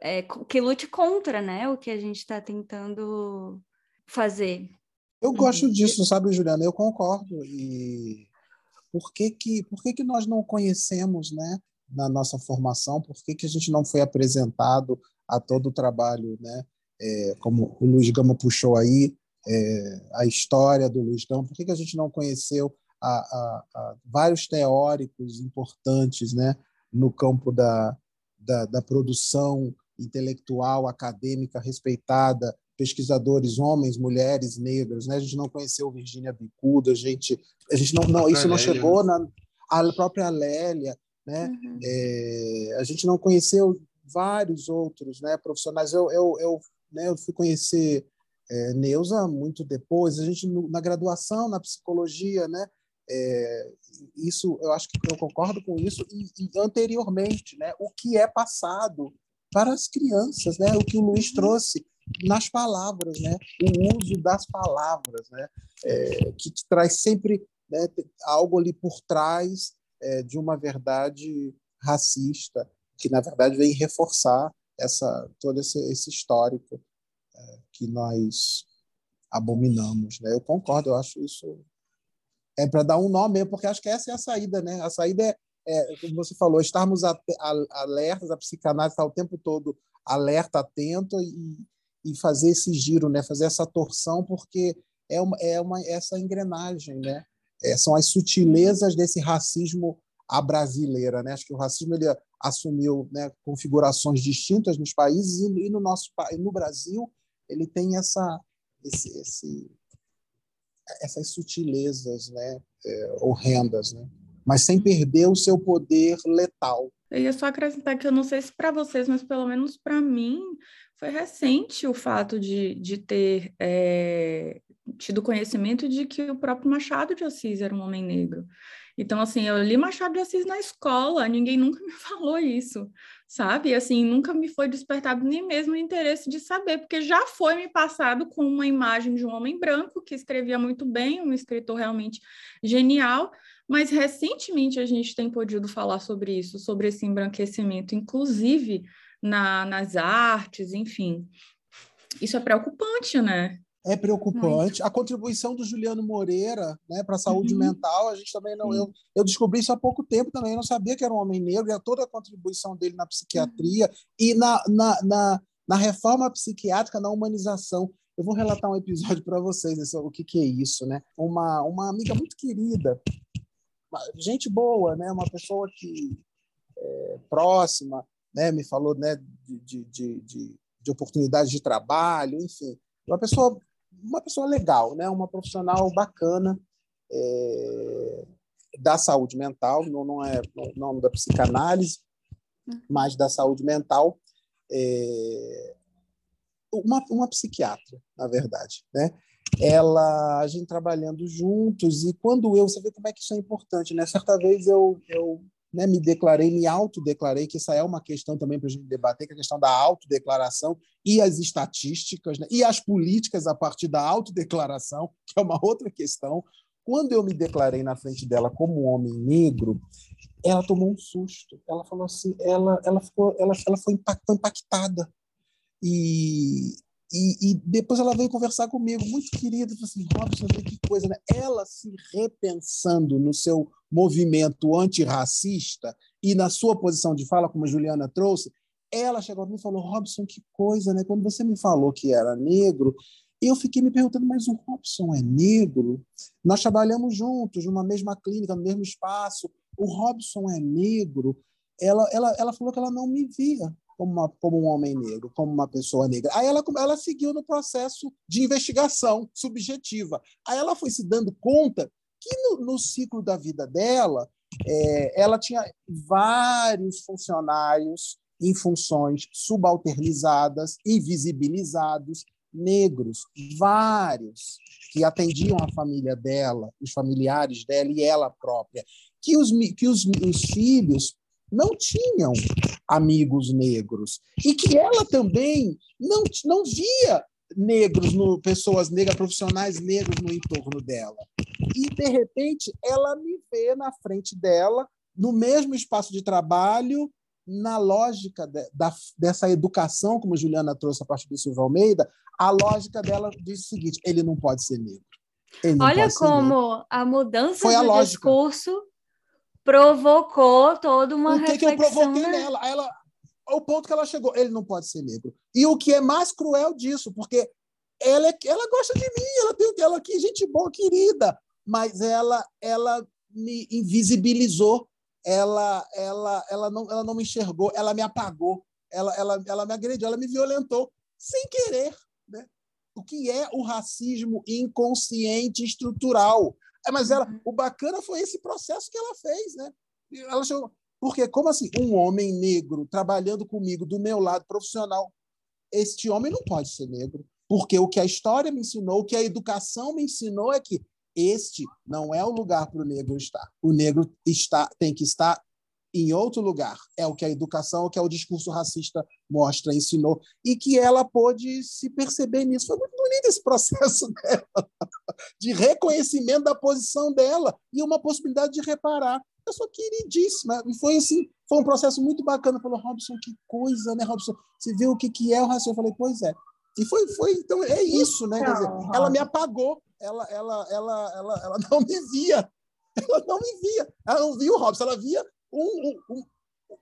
[SPEAKER 3] é, que lute contra, né, o que a gente está tentando fazer.
[SPEAKER 5] Eu gosto uhum. disso, sabe, Juliana? Eu concordo. E por que que, por que, que nós não conhecemos, né, na nossa formação? Por que, que a gente não foi apresentado a todo o trabalho, né? É, como o Luiz Gama puxou aí, é, a história do Luiz Gama. Por que, que a gente não conheceu a, a, a vários teóricos importantes, né, no campo da, da, da produção intelectual, acadêmica, respeitada, pesquisadores, homens, mulheres, negros, né? A gente não conheceu Virginia Bicudo, a gente, a gente não, não isso não chegou na a própria Lélia, né? Uhum. É, a gente não conheceu vários outros, né? Profissionais. Eu, eu, eu, né? eu fui conhecer é, Neuza muito depois. A gente na graduação na psicologia, né? É, isso eu acho que eu concordo com isso e, e anteriormente, né? O que é passado para as crianças, né? O que o Luiz trouxe nas palavras, né? O uso das palavras, né? É, que traz sempre né, algo ali por trás é, de uma verdade racista, que na verdade vem reforçar essa todo esse, esse histórico é, que nós abominamos, né? Eu concordo, eu acho isso é para dar um nome mesmo, porque acho que essa é a saída, né? A saída é é, como você falou, estarmos alertas, a psicanálise está o tempo todo alerta, atento e, e fazer esse giro, né? fazer essa torção, porque é uma, é uma essa engrenagem, né? É, são as sutilezas desse racismo à brasileira, né? Acho que o racismo ele assumiu né, configurações distintas nos países e, e no nosso no Brasil ele tem essa esse, esse essas sutilezas, né, é, horrendas, né? Mas sem perder o seu poder letal.
[SPEAKER 2] Eu ia só acrescentar que eu não sei se para vocês, mas pelo menos para mim foi recente o fato de, de ter é, tido conhecimento de que o próprio Machado de Assis era um homem negro. Então, assim, eu li Machado de Assis na escola, ninguém nunca me falou isso, sabe? E, assim, nunca me foi despertado nem mesmo o interesse de saber, porque já foi me passado com uma imagem de um homem branco que escrevia muito bem, um escritor realmente genial, mas recentemente a gente tem podido falar sobre isso, sobre esse embranquecimento, inclusive na, nas artes, enfim. Isso é preocupante, né?
[SPEAKER 5] é preocupante. Muito. A contribuição do Juliano Moreira né, para a saúde uhum. mental, a gente também não. Eu, eu descobri isso há pouco tempo também, eu não sabia que era um homem negro, e toda a contribuição dele na psiquiatria uhum. e na, na, na, na, reforma psiquiátrica, na humanização. Eu vou relatar um episódio para vocês, o que, que é isso. Né? Uma, uma amiga muito querida, gente boa, né? uma pessoa que é, próxima, né? me falou né, de, de, de, de oportunidades de trabalho, enfim. Uma pessoa uma pessoa legal, né? uma profissional bacana é, da saúde mental, não, não é não, não da psicanálise, mas da saúde mental, é, uma, uma psiquiatra, na verdade, né? Ela, a gente trabalhando juntos e quando eu, você vê como é que isso é importante, né? Certa vez eu, eu né, me declarei, me autodeclarei, que essa é uma questão também para a gente debater, que é a questão da autodeclaração e as estatísticas, né, e as políticas a partir da autodeclaração, que é uma outra questão. Quando eu me declarei na frente dela como homem negro, ela tomou um susto. Ela falou assim, ela, ela, ficou, ela, ela foi impactada. E, e, e, depois ela veio conversar comigo, muito querida, falou assim, Robson, que coisa, né? Ela se repensando no seu movimento antirracista e na sua posição de fala, como a Juliana trouxe, ela chegou a mim e falou, Robson, que coisa, né? Quando você me falou que era negro, eu fiquei me perguntando, mas o Robson é negro? Nós trabalhamos juntos, numa mesma clínica, no mesmo espaço. O Robson é negro? Ela, ela, ela falou que ela não me via como, uma, como um homem negro, como uma pessoa negra. Aí ela, ela seguiu no processo de investigação subjetiva. Aí ela foi se dando conta que no, no ciclo da vida dela, é, ela tinha vários funcionários em funções subalternizadas, invisibilizados, negros, vários, que atendiam a família dela, os familiares dela e ela própria, que os, que os, os filhos não tinham amigos negros e que ela também não, não via negros, no, pessoas negras, profissionais negros no entorno dela. E, de repente, ela me vê na frente dela, no mesmo espaço de trabalho, na lógica de, da, dessa educação, como Juliana trouxe a partir do Silvio Almeida, a lógica dela diz o seguinte: ele não pode ser negro.
[SPEAKER 3] Olha como a mudança Foi do a discurso provocou toda uma o que reflexão. O que eu provoquei né?
[SPEAKER 5] nela? Ela, o ponto que ela chegou, ele não pode ser negro. E o que é mais cruel disso, porque ela, é, ela gosta de mim, ela tem ela aqui, gente boa, querida, mas ela, ela me invisibilizou, ela, ela, ela, não, ela não me enxergou, ela me apagou, ela, ela, ela me agrediu, ela me violentou, sem querer. Né? O que é o racismo inconsciente estrutural? É, mas ela, uhum. o bacana foi esse processo que ela fez, né? Ela chegou, porque como assim, um homem negro trabalhando comigo do meu lado profissional, este homem não pode ser negro, porque o que a história me ensinou, o que a educação me ensinou é que este não é o lugar para o negro estar. O negro está tem que estar em outro lugar. É o que a educação, o que o discurso racista mostra, ensinou, e que ela pôde se perceber nisso. Foi muito bonito esse processo dela, de reconhecimento da posição dela e uma possibilidade de reparar. Pessoa queridíssima. E foi assim, foi um processo muito bacana. Falou, Robson, que coisa, né, Robson? Você viu o que, que é o racismo? Eu falei, pois é. E foi, foi então, é isso, né? Quer dizer, ela me apagou, ela, ela, ela, ela, ela não me via. Ela não me via. Ela não via o Robson, ela via um,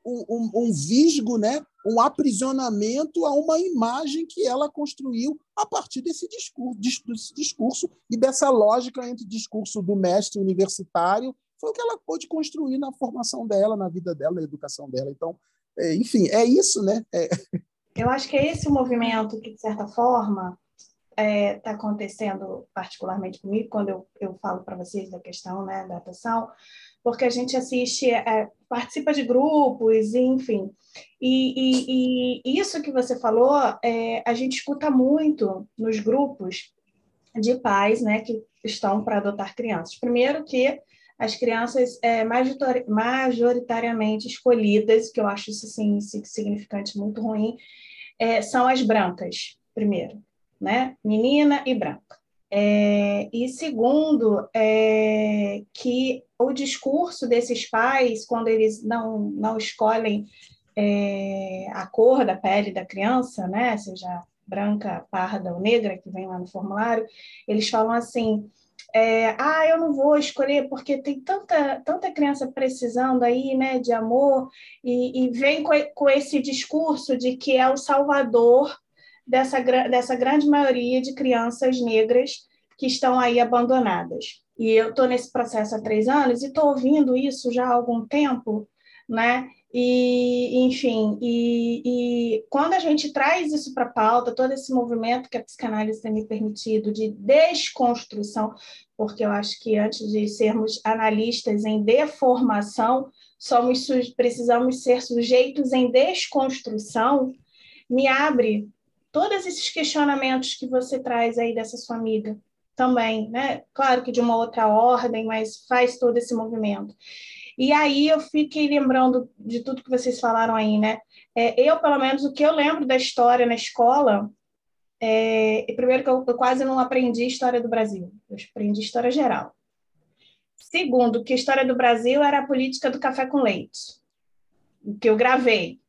[SPEAKER 5] um, um, um, visgo, né? um aprisionamento a uma imagem que ela construiu a partir desse discurso, desse discurso e dessa lógica entre o discurso do mestre universitário foi o que ela pôde construir na formação dela, na vida dela, na educação dela. Então, é, enfim, é isso, né? É.
[SPEAKER 1] Eu acho que é esse o movimento que, de certa forma, está é, tá acontecendo particularmente comigo, quando eu, eu falo para vocês da questão né, da atuação, porque a gente assiste, é, participa de grupos, enfim. E, e, e, isso que você falou, é, a gente escuta muito nos grupos de pais né, que estão para adotar crianças. Primeiro que as crianças é, majoritariamente escolhidas, que eu acho isso assim, significante muito ruim, é, são as brancas, primeiro, né? Menina e branca. É, e segundo, é, que o discurso desses pais, quando eles não, não escolhem é, a cor da pele da criança, né, seja branca, parda ou negra, que vem lá no formulário, eles falam assim: é, ah, eu não vou escolher porque tem tanta, tanta criança precisando aí, né, de amor, e, e vem com, com esse discurso de que é o salvador dessa, dessa grande maioria de crianças negras que estão aí abandonadas. E eu estou nesse processo há três anos e estou ouvindo isso já há algum tempo, né? E, enfim, e, e quando a gente traz isso para a pauta, todo esse movimento que a psicanálise tem me permitido de desconstrução, porque eu acho que antes de sermos analistas em deformação, somos precisamos ser sujeitos em desconstrução, me abre todos esses questionamentos que você traz aí dessa sua amiga também, né? Claro que de uma outra ordem, mas faz todo esse movimento. E aí eu fiquei lembrando de tudo que vocês falaram aí, né? É, eu, pelo menos, o que eu lembro da história na escola, é, primeiro que eu, eu quase não aprendi história do Brasil, eu aprendi história geral. Segundo, que a história do Brasil era a política do café com leite, que eu gravei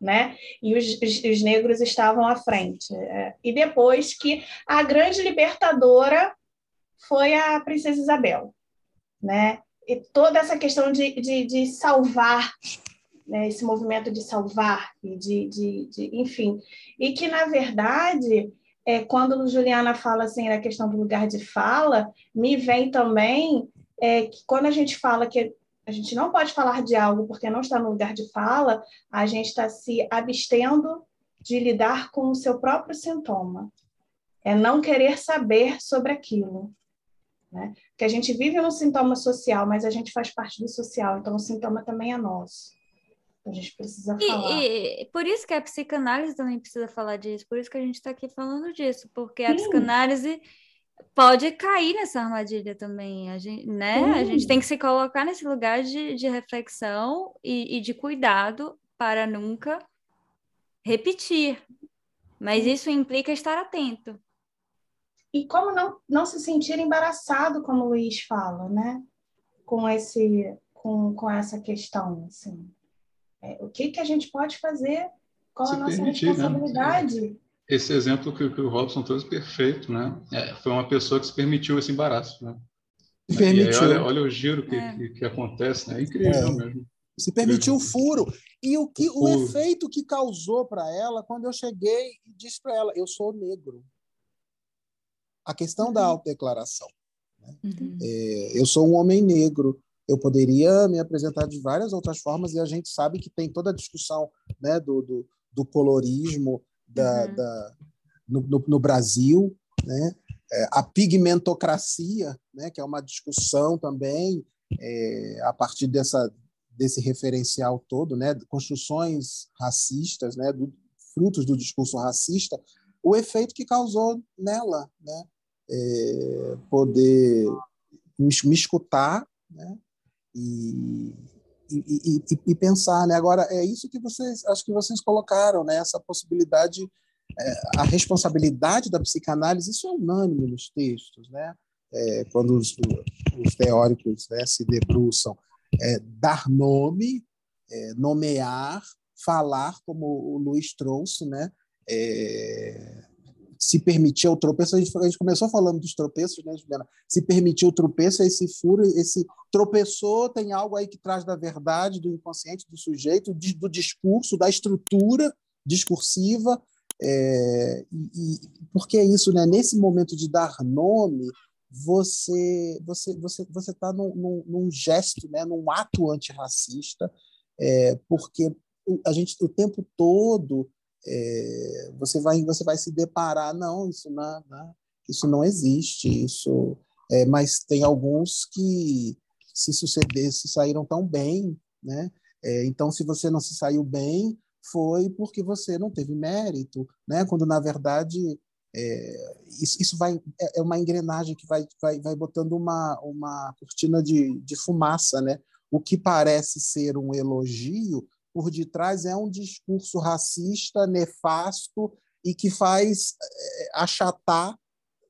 [SPEAKER 1] né? E os, os, os negros estavam à frente. É, e depois que a grande libertadora foi a princesa Isabel, né? E toda essa questão de, de, de salvar, né? esse movimento de salvar, e de, de, de, enfim, e que, na verdade, é, quando Juliana fala assim, a questão do lugar de fala, me vem também é, que quando a gente fala que a gente não pode falar de algo porque não está no lugar de fala, a gente está se abstendo de lidar com o seu próprio sintoma. É não querer saber sobre aquilo. Né? Porque a gente vive no sintoma social, mas a gente faz parte do social, então o sintoma também é nosso. A gente precisa falar.
[SPEAKER 3] E, e, por isso que a psicanálise também precisa falar disso, por isso que a gente está aqui falando disso, porque Sim. a psicanálise pode cair nessa armadilha também, a gente, né? Uhum. A gente tem que se colocar nesse lugar de, de reflexão e, e de cuidado para nunca repetir. Mas isso implica estar atento.
[SPEAKER 1] E como não, não se sentir embaraçado, como o Luiz fala, né? Com, esse, com, com essa questão, assim. É, o que, que a gente pode fazer? Qual se a nossa permitir, né? responsabilidade? Né?
[SPEAKER 4] Esse exemplo que, que o Robson trouxe perfeito, né? É, foi uma pessoa que se permitiu esse embaraço, né? Se permitiu. Aí, olha, olha, o giro que, é. que, que, acontece, né? É incrível é. mesmo.
[SPEAKER 5] Se permitiu o furo. E o, que, o, o efeito que causou para ela quando eu cheguei e disse para ela: eu sou negro. A questão uhum. da autodeclaração. Né? Uhum. É, eu sou um homem negro. Eu poderia me apresentar de várias outras formas, e a gente sabe que tem toda a discussão né, do, do, do colorismo, da, uhum. da no, no, no, Brasil, né? É, a pigmentocracia, né? que é uma discussão também é, a partir dessa, desse referencial todo, né? construções racistas, né? Do, frutos do discurso racista, o efeito que causou nela, né? É, poder me, escutar, né? E, e, e, e, pensar, né? Agora é isso que vocês, acho que vocês colocaram, né? Essa possibilidade, é, a responsabilidade da psicanálise, isso é unânime nos textos, né? É, quando os, os, teóricos né, se debruçam, é, dar nome, é, nomear, falar, como o Luiz trouxe, né? É, se permitir o tropeço, a gente, a gente, começou falando dos tropeços, né, Juliana? Se permitir o tropeço, esse furo, esse tropeçou, tem algo aí que traz da verdade, do inconsciente do sujeito, do discurso, da estrutura discursiva, é, e, e, porque é isso, né? Nesse momento de dar nome, você você você você está num, num, num, gesto, né? Num ato antirracista, é, porque a gente o tempo todo é, você vai você vai se deparar não isso não, isso não existe isso é, mas tem alguns que se suceder se saíram tão bem né é, então se você não se saiu bem foi porque você não teve mérito, né? Quando na verdade é, isso, isso vai é, é uma engrenagem que vai, vai, vai botando uma, uma cortina de, de fumaça, né? O que parece ser um elogio por detrás é um discurso racista, nefasto e que faz é, achatar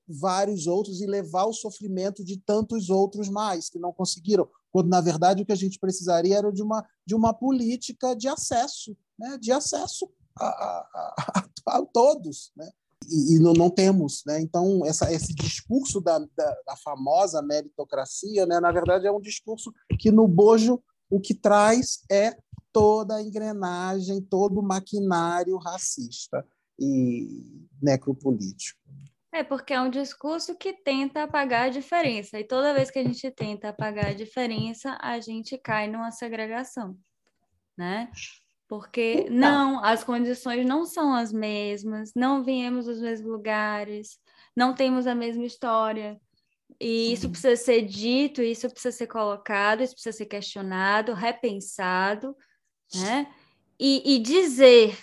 [SPEAKER 5] vários outros e levar o sofrimento de tantos outros mais que não conseguiram, quando na verdade o que a gente precisaria era de uma de uma política de acesso né, de acesso a, a, a, a todos, né? E, e não, não, temos, né? Então essa, esse discurso da, da, da, famosa meritocracia, né, na verdade é um discurso que no bojo o que traz é toda a engrenagem, todo o maquinário racista e necropolítico.
[SPEAKER 3] É, porque é um discurso que tenta apagar a diferença. E toda vez que a gente tenta apagar a diferença, a gente cai numa segregação, né? Porque então. não, as condições não são as mesmas, não viemos dos mesmos lugares, não temos a mesma história. E isso precisa ser dito, isso precisa ser colocado, isso precisa ser questionado, repensado, né? E, e dizer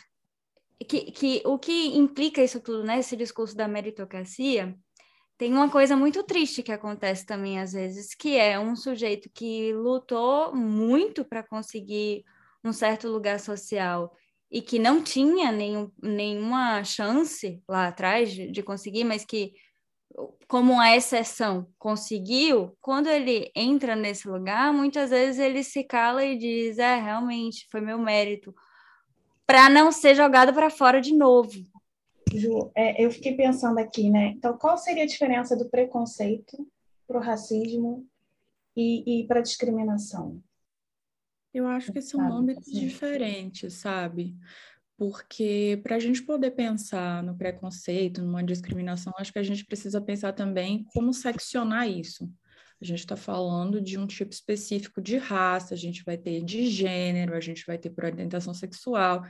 [SPEAKER 3] que, que o que implica isso tudo, né? Esse discurso da meritocracia, tem uma coisa muito triste que acontece também às vezes, que é um sujeito que lutou muito para conseguir num certo lugar social e que não tinha nenhum, nenhuma chance lá atrás de, de conseguir, mas que, como uma exceção, conseguiu, quando ele entra nesse lugar, muitas vezes ele se cala e diz: É, realmente, foi meu mérito, para não ser jogado para fora de novo.
[SPEAKER 1] Ju, é, eu fiquei pensando aqui, né? Então, qual seria a diferença do preconceito para o racismo e, e para a discriminação?
[SPEAKER 2] Eu acho que são âmbitos diferentes, sabe? Porque para a gente poder pensar no preconceito, numa discriminação, acho que a gente precisa pensar também como seccionar isso. A gente está falando de um tipo específico de raça, a gente vai ter de gênero, a gente vai ter por orientação sexual.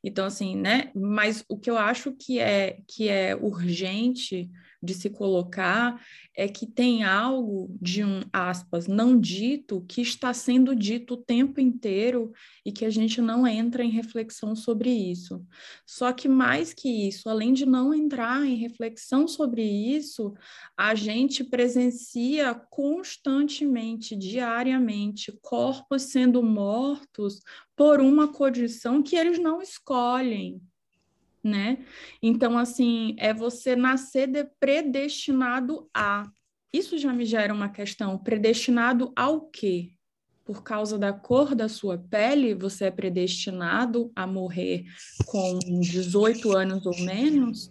[SPEAKER 2] Então, assim, né? Mas o que eu acho que é, que é urgente de se colocar é que tem algo de um aspas não dito que está sendo dito o tempo inteiro e que a gente não entra em reflexão sobre isso. Só que mais que isso, além de não entrar em reflexão sobre isso, a gente presencia constantemente, diariamente, corpos sendo mortos por uma condição que eles não escolhem né? Então, assim, é você nascer de predestinado a. Isso já me gera uma questão. Predestinado ao quê? Por causa da cor da sua pele, você é predestinado a morrer com 18 anos ou menos?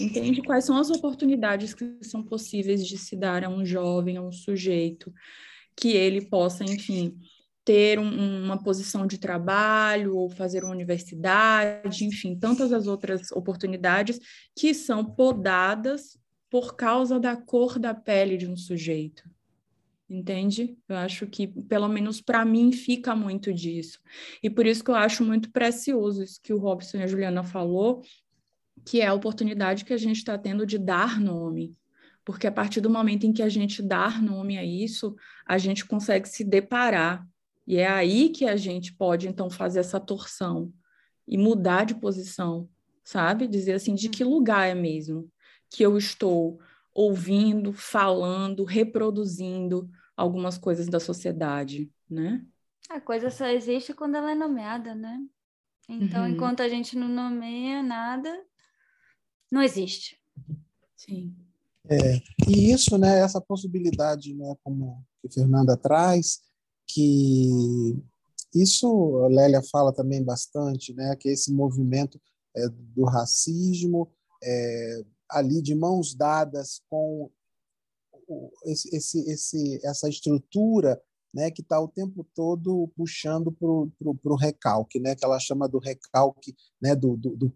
[SPEAKER 2] Entende quais são as oportunidades que são possíveis de se dar a um jovem, a um sujeito, que ele possa, enfim, ter um, uma posição de trabalho ou fazer uma universidade, enfim, tantas as outras oportunidades que são podadas por causa da cor da pele de um sujeito. Entende? Eu acho que, pelo menos para mim, fica muito disso. E por isso que eu acho muito precioso isso que o Robson e a Juliana falou, que é a oportunidade que a gente está tendo de dar nome. Porque a partir do momento em que a gente dar nome a isso, a gente consegue se deparar e é aí que a gente pode, então, fazer essa torção e mudar de posição, sabe? Dizer assim, de que lugar é mesmo que eu estou ouvindo, falando, reproduzindo algumas coisas da sociedade, né?
[SPEAKER 3] A coisa só existe quando ela é nomeada, né? Então, uhum. enquanto a gente não nomeia nada, não existe.
[SPEAKER 2] Sim.
[SPEAKER 5] É, e isso, né, essa possibilidade, né, como que Fernanda traz, que isso a Lélia fala também bastante, né, que esse movimento é, do racismo é, ali de mãos dadas com esse, esse, esse, essa estrutura né, que está o tempo todo puxando para o recalque, né, que ela chama do recalque né, do, do, do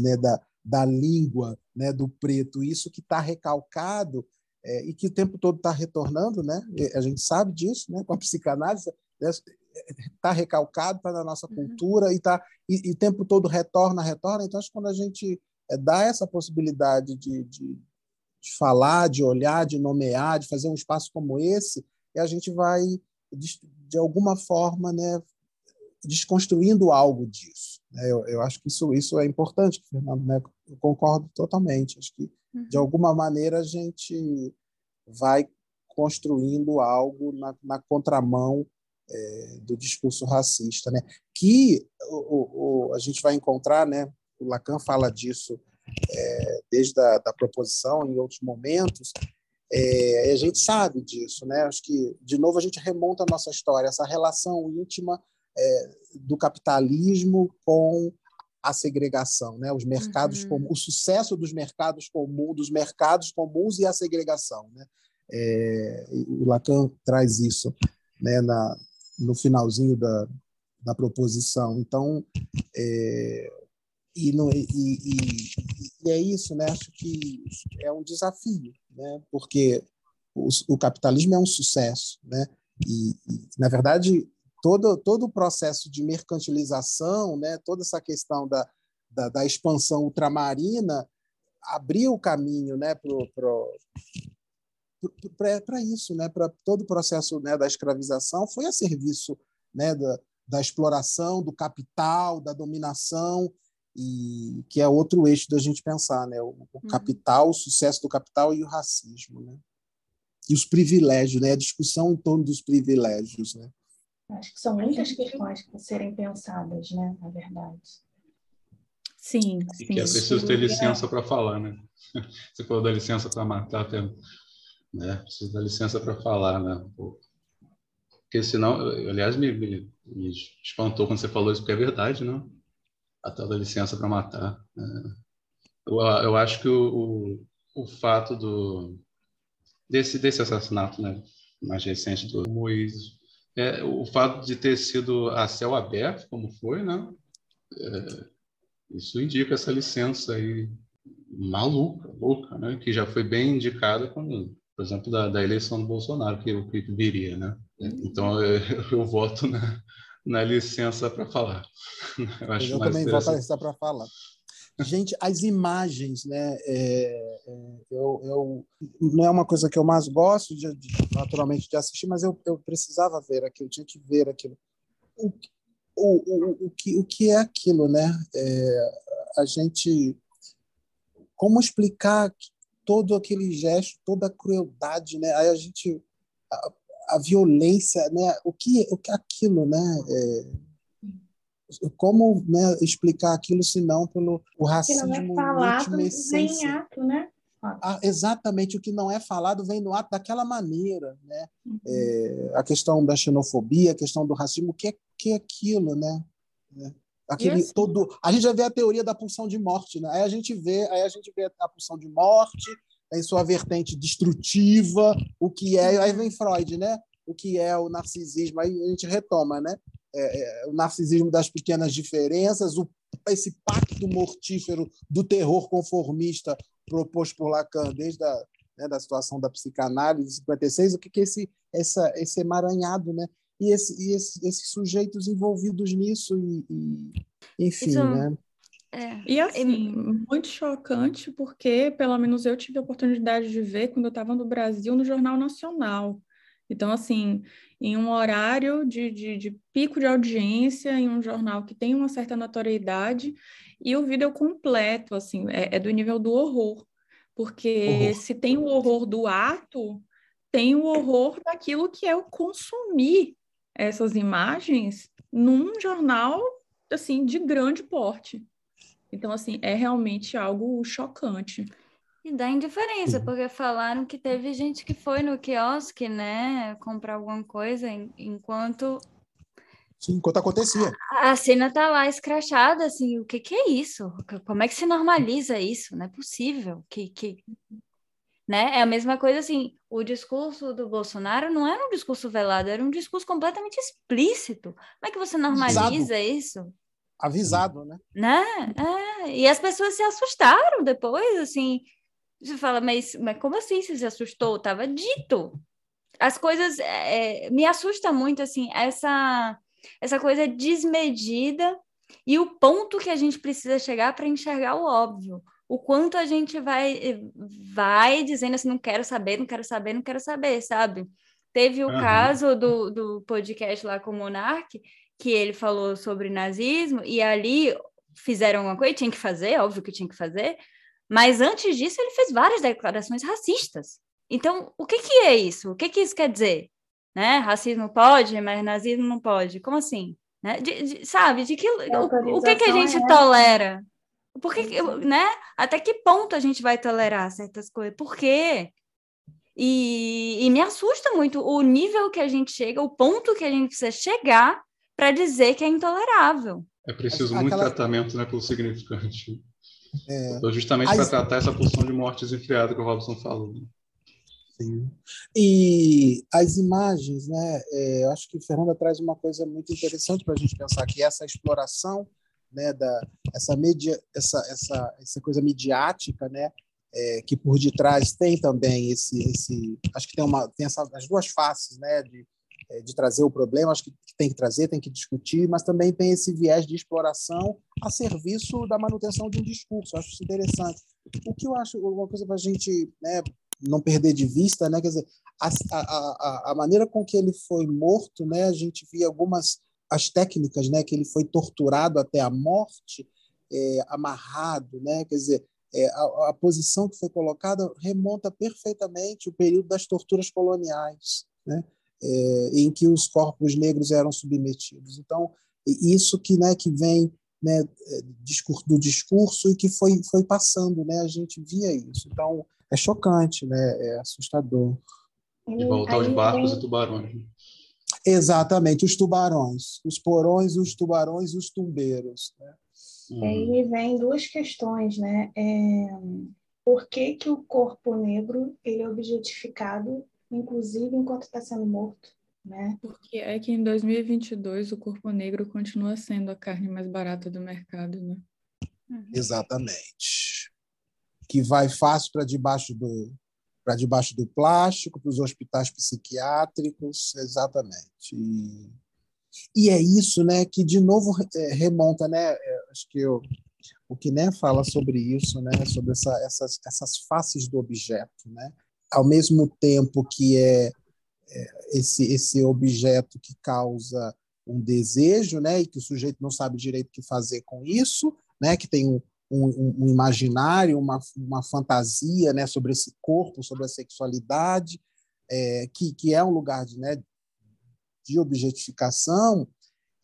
[SPEAKER 5] né, da, da língua né, do preto. Isso que está recalcado é, e que o tempo todo está retornando, né, a gente sabe disso né, com a psicanálise, está né, recalcado, está na nossa uhum. cultura uhum. e, tá, e, e, o tempo todo retorna, retorna. Então, acho que quando a gente é, dá essa possibilidade de, de, de falar, de olhar, de nomear, de fazer um espaço como esse, e a gente vai, de, de alguma forma, né, desconstruindo algo disso. Né? Eu, eu, acho que isso, isso é importante, Fernando, né? eu concordo totalmente. Acho que. De alguma maneira, a gente vai construindo algo na, na contramão é, do discurso racista, né? que o, o, a gente vai encontrar, né? o Lacan fala disso é, desde a da proposição, em outros momentos, é, a gente sabe disso, né? Acho que, de novo, a gente remonta a nossa história, essa relação íntima do capitalismo com a segregação, né? Os mercados, uhum. o sucesso dos mercados comuns, dos mercados comuns e a segregação, né? É, o Lacan traz isso, né? Na, no finalzinho da, da proposição. Então, é, e, e, e, e, é isso, né? Acho que é um desafio, né? Porque o, o capitalismo é um sucesso, né? E, e, na verdade todo todo o processo de mercantilização, né? Toda essa questão da, da, da expansão ultramarina abriu o caminho, né? para isso, né? Para todo o processo né, da escravização foi a serviço, né? Da, da exploração, do capital, da dominação e que é outro eixo da gente pensar, né? O, o uhum. capital, o sucesso do capital e o racismo, né? E os privilégios, né? A discussão em torno dos privilégios, né?
[SPEAKER 1] Acho que são muitas questões para serem pensadas, né? Na verdade.
[SPEAKER 2] Sim,
[SPEAKER 4] e sim. que é preciso ter licença para falar, né? Você falou da licença para matar, até, né? Preciso da licença para falar, né? Porque senão, aliás, me, me, me espantou quando você falou isso, porque é verdade, né? a tal da licença para matar. Né? Eu, eu, acho que o, o, o, fato do desse, desse assassinato né, mais recente do Moisés, é, o fato de ter sido a céu aberto, como foi, né? É, isso indica essa licença aí maluca, louca, né? Que já foi bem indicada quando, por exemplo, da, da eleição do Bolsonaro, que, que viria, né? Então eu, eu voto na, na licença para falar.
[SPEAKER 5] Eu, eu também vou aparecer para falar. Gente, as imagens, né? É, é, eu, eu, não é uma coisa que eu mais gosto, de, de, naturalmente, de assistir, mas eu, eu precisava ver aquilo, tinha que ver aquilo. O, o, o, o, que, o que é aquilo, né? É, a gente. Como explicar todo aquele gesto, toda a crueldade, né? Aí a gente a violência, né? O que, o que é aquilo, né? É, como né, explicar aquilo se não pelo o racismo que não é falado, vem
[SPEAKER 1] ato, né?
[SPEAKER 5] Ah, exatamente o que não é falado vem no ato daquela maneira, né? Uhum. É, a questão da xenofobia, a questão do racismo, o que é, que é aquilo, né? É, aquele assim? todo, a gente já vê a teoria da pulsão de morte, né? Aí a gente vê, aí a gente vê a pulsão de morte, em sua vertente destrutiva, o que é. Aí vem Freud, né? O que é o narcisismo? Aí a gente retoma, né? É, é, o narcisismo das pequenas diferenças, o, esse pacto mortífero do terror conformista proposto por Lacan desde a né, da situação da psicanálise de 56, o que, que é esse, essa, esse emaranhado, né? E, esse, e esse, esses sujeitos envolvidos nisso, e, e enfim, Isso... né?
[SPEAKER 2] É. E assim, muito chocante, porque pelo menos eu tive a oportunidade de ver quando eu estava no Brasil, no Jornal Nacional. Então, assim, em um horário de, de, de, pico de audiência, em um jornal que tem uma certa notoriedade, e o vídeo completo, assim, é, é do nível do horror. Porque horror. se tem o horror do ato, tem o horror daquilo que é o consumir essas imagens num jornal, assim, de grande porte. Então, assim, é realmente algo chocante.
[SPEAKER 3] E dá indiferença, porque falaram que teve gente que foi no quiosque, né, comprar alguma coisa, enquanto
[SPEAKER 5] Sim, enquanto acontecia.
[SPEAKER 3] A, a cena tá lá escrachada, assim, o que que é isso? Como é que se normaliza isso? Não é possível que, que... Né? É a mesma coisa assim, o discurso do Bolsonaro não era um discurso velado, era um discurso completamente explícito. Como é que você normaliza isso?
[SPEAKER 5] Avisado, né?
[SPEAKER 3] Né? É. E as pessoas se assustaram depois, assim. Você fala, mas, mas como assim você se assustou? Tava dito. As coisas é, é me assusta muito, assim, essa essa coisa desmedida e o ponto que a gente precisa chegar para enxergar o óbvio. O quanto a gente vai vai dizendo assim, não quero saber, não quero saber, não quero saber, sabe? Teve o uhum. caso do, do podcast lá com o Monark, que ele falou sobre nazismo, e ali fizeram uma coisa, tinha que fazer, óbvio que tinha que fazer, mas antes disso ele fez várias declarações racistas. Então, o que, que é isso? O que, que isso quer dizer? né? Racismo pode, mas nazismo não pode. Como assim? Né? De, de, sabe? De que, o, o, que, que a gente é tolera? Por que, né? Até que ponto a gente vai tolerar certas coisas? Por quê? E, e me assusta muito o nível que a gente chega, o ponto que a gente precisa chegar para dizer que é intolerável.
[SPEAKER 4] É preciso Aquela... muito tratamento né, pelo significante. É... Justamente para tratar essa função de morte desenfreada que o Robson falou.
[SPEAKER 5] Sim. E as imagens, né? É, eu acho que Fernanda traz uma coisa muito interessante para a gente pensar que essa exploração, né, da essa media, essa essa essa coisa midiática, né, é, que por detrás tem também esse esse, acho que tem uma tem essa, as duas faces, né, de de trazer o problema, acho que tem que trazer, tem que discutir, mas também tem esse viés de exploração a serviço da manutenção de um discurso. acho isso interessante. O que eu acho uma coisa para a gente né, não perder de vista, né? Quer dizer, a, a, a maneira com que ele foi morto, né? A gente via algumas as técnicas, né? Que ele foi torturado até a morte, é, amarrado, né? Quer dizer, é, a, a, posição que foi colocada remonta perfeitamente o período das torturas coloniais, né? É, em que os corpos negros eram submetidos. Então, isso que, né, que vem né, do discurso e que foi, foi passando, né? A gente via isso. Então, é chocante, né? É assustador.
[SPEAKER 4] E voltar aos barcos e tubarões. Né?
[SPEAKER 5] Exatamente, os tubarões, os porões, os tubarões e os tumbeiros. Né?
[SPEAKER 1] E aí vem duas questões, né? É, por que, que o corpo negro ele é objetificado, inclusive enquanto está sendo morto? Né?
[SPEAKER 2] Porque é que em 2022 o corpo negro continua sendo a carne mais barata do mercado, né?
[SPEAKER 5] Uhum. Exatamente que vai fácil para debaixo do para debaixo do plástico, para os hospitais psiquiátricos, exatamente. E, e é isso, né, que de novo é, remonta, né, é, acho que eu, o que né fala sobre isso, né, sobre essa, essas essas faces do objeto, né, ao mesmo tempo que é, é esse esse objeto que causa um desejo, né, e que o sujeito não sabe direito o que fazer com isso, né, que tem um, um, um, imaginário, uma, uma fantasia né, sobre esse corpo, sobre a sexualidade, é, que, que é um lugar de, né, de objetificação,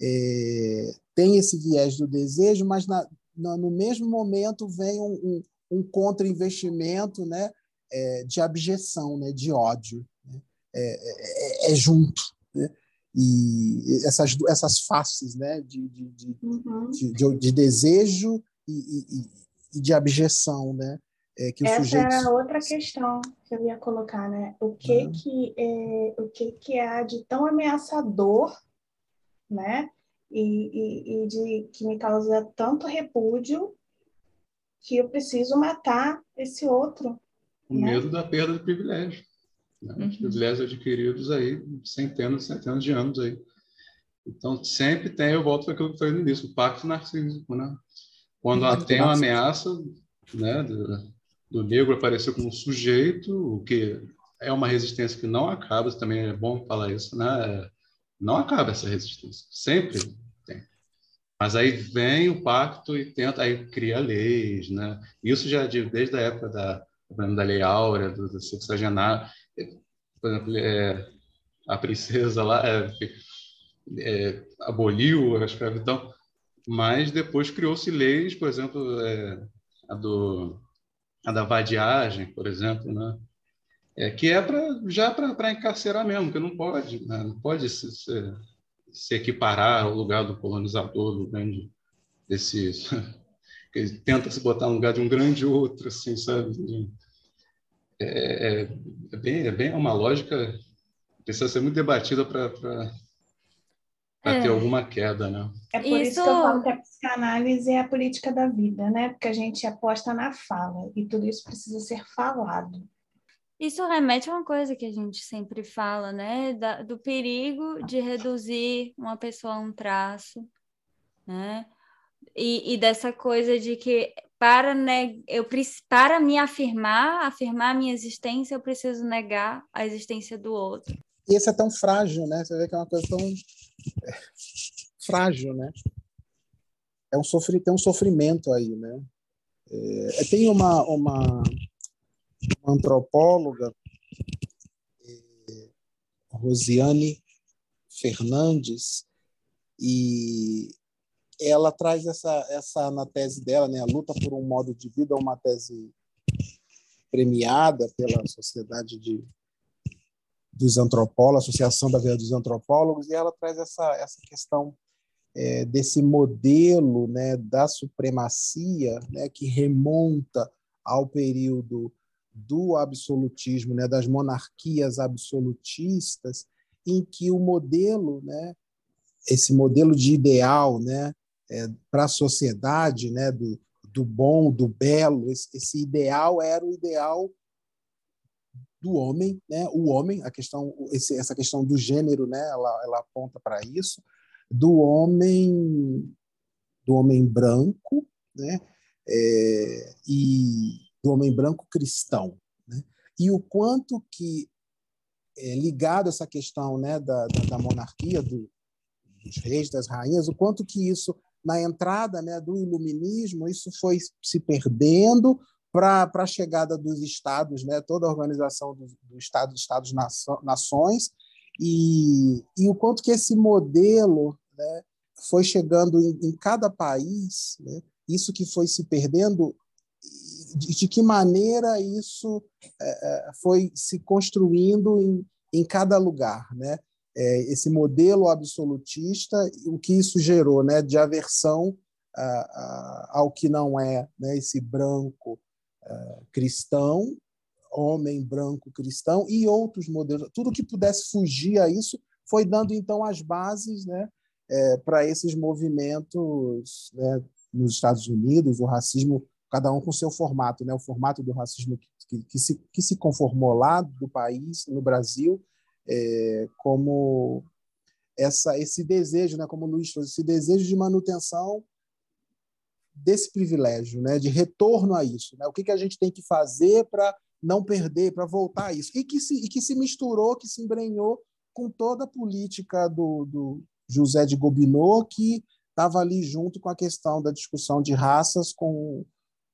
[SPEAKER 5] é, tem esse viés do desejo, mas na, na, no mesmo momento vem um, um, um contra-investimento né, é, de abjeção, né, de ódio. Né, é, é, é, junto. Né? E essas, essas faces né, de, de, de, uhum. de, de, de desejo e, e, e de abjeção, né?
[SPEAKER 1] É, que Essa sujeito... era outra questão que eu ia colocar, né? O que uhum. que é, o que que há de tão ameaçador, né? E, e, e, de que me causa tanto repúdio que eu preciso matar esse outro.
[SPEAKER 4] O medo da perda de privilégio. Né? Uhum. Os privilégios adquiridos aí centenas e centenas de anos aí. Então, sempre tem, eu volto para aquilo que eu falei no início, o pacto narcísico, né? Quando tem uma ameaça né, do, do negro aparecer como sujeito, o que é uma resistência que não acaba, também é bom falar isso, né? Não acaba essa resistência, sempre tem. Mas aí vem o pacto e tenta, aí cria leis, né? Isso já de, desde a época da, da Lei Áurea, do, do sexagenário, por exemplo, é, a princesa lá é, é, aboliu a escravidão, mas depois criou-se leis, por exemplo, é, a, do, a da vadiagem, por exemplo, né? É, que é pra, já para encarcerar mesmo, que não pode, né? não pode ser, se equiparar ao lugar do colonizador, do grande desse ele tenta se botar no lugar de um grande outro, assim, sabe? É, é, é bem, é bem uma lógica precisa ser muito debatida para é. ter alguma queda, né?
[SPEAKER 1] É por isso... isso que eu falo que a psicanálise é a política da vida, né? Porque a gente aposta na fala e tudo isso precisa ser falado.
[SPEAKER 3] Isso remete a uma coisa que a gente sempre fala, né? Da, do perigo de reduzir uma pessoa a um traço, né? E, e dessa coisa de que para, né, eu, para me afirmar, afirmar a minha existência, eu preciso negar a existência do outro.
[SPEAKER 5] E esse é tão frágil, né? Você vê que é uma coisa tão é, frágil, né? É um sofri, tem um sofrimento aí, né? É, tem uma, uma uma antropóloga, é, Rosiane Fernandes, e ela traz essa, essa na tese dela, né, a luta por um modo de vida, uma tese premiada pela Sociedade de, dos Antropólogos, Associação Vida dos Antropólogos, e ela traz essa, essa questão é, desse modelo né, da supremacia né, que remonta ao período do absolutismo, né, das monarquias absolutistas, em que o modelo, né, esse modelo de ideal, né, é, para a sociedade, né, do, do bom, do belo, esse, esse, ideal era o ideal do homem, né, o homem, a questão, esse, essa questão do gênero, né, ela, ela aponta para isso, do homem, do homem branco, né, é, e do homem branco cristão. Né? E o quanto que, é, ligado a essa questão né, da, da, da monarquia, do, dos reis, das rainhas, o quanto que isso, na entrada né, do iluminismo, isso foi se perdendo para a chegada dos estados, né, toda a organização do, do Estado, Estados Nações, e, e o quanto que esse modelo né, foi chegando em, em cada país, né, isso que foi se perdendo de, de que maneira isso é, é, foi se construindo em, em cada lugar, né? É, esse modelo absolutista, o que isso gerou, né? De aversão a, a, ao que não é, né? Esse branco é, cristão, homem branco cristão e outros modelos, tudo que pudesse fugir a isso foi dando então as bases, né? É, para esses movimentos né, nos Estados Unidos, o racismo cada um com seu formato, né? O formato do racismo que, que, que se, que se conformou lá do país, no Brasil, é, como essa esse desejo, né? Como o Luiz falou, esse desejo de manutenção desse privilégio, né? De retorno a isso, né? O que, que a gente tem que fazer para não perder, para voltar a isso e que se e que se misturou, que se embrenhou com toda a política do, do José de Gobineau que estava ali junto com a questão da discussão de raças com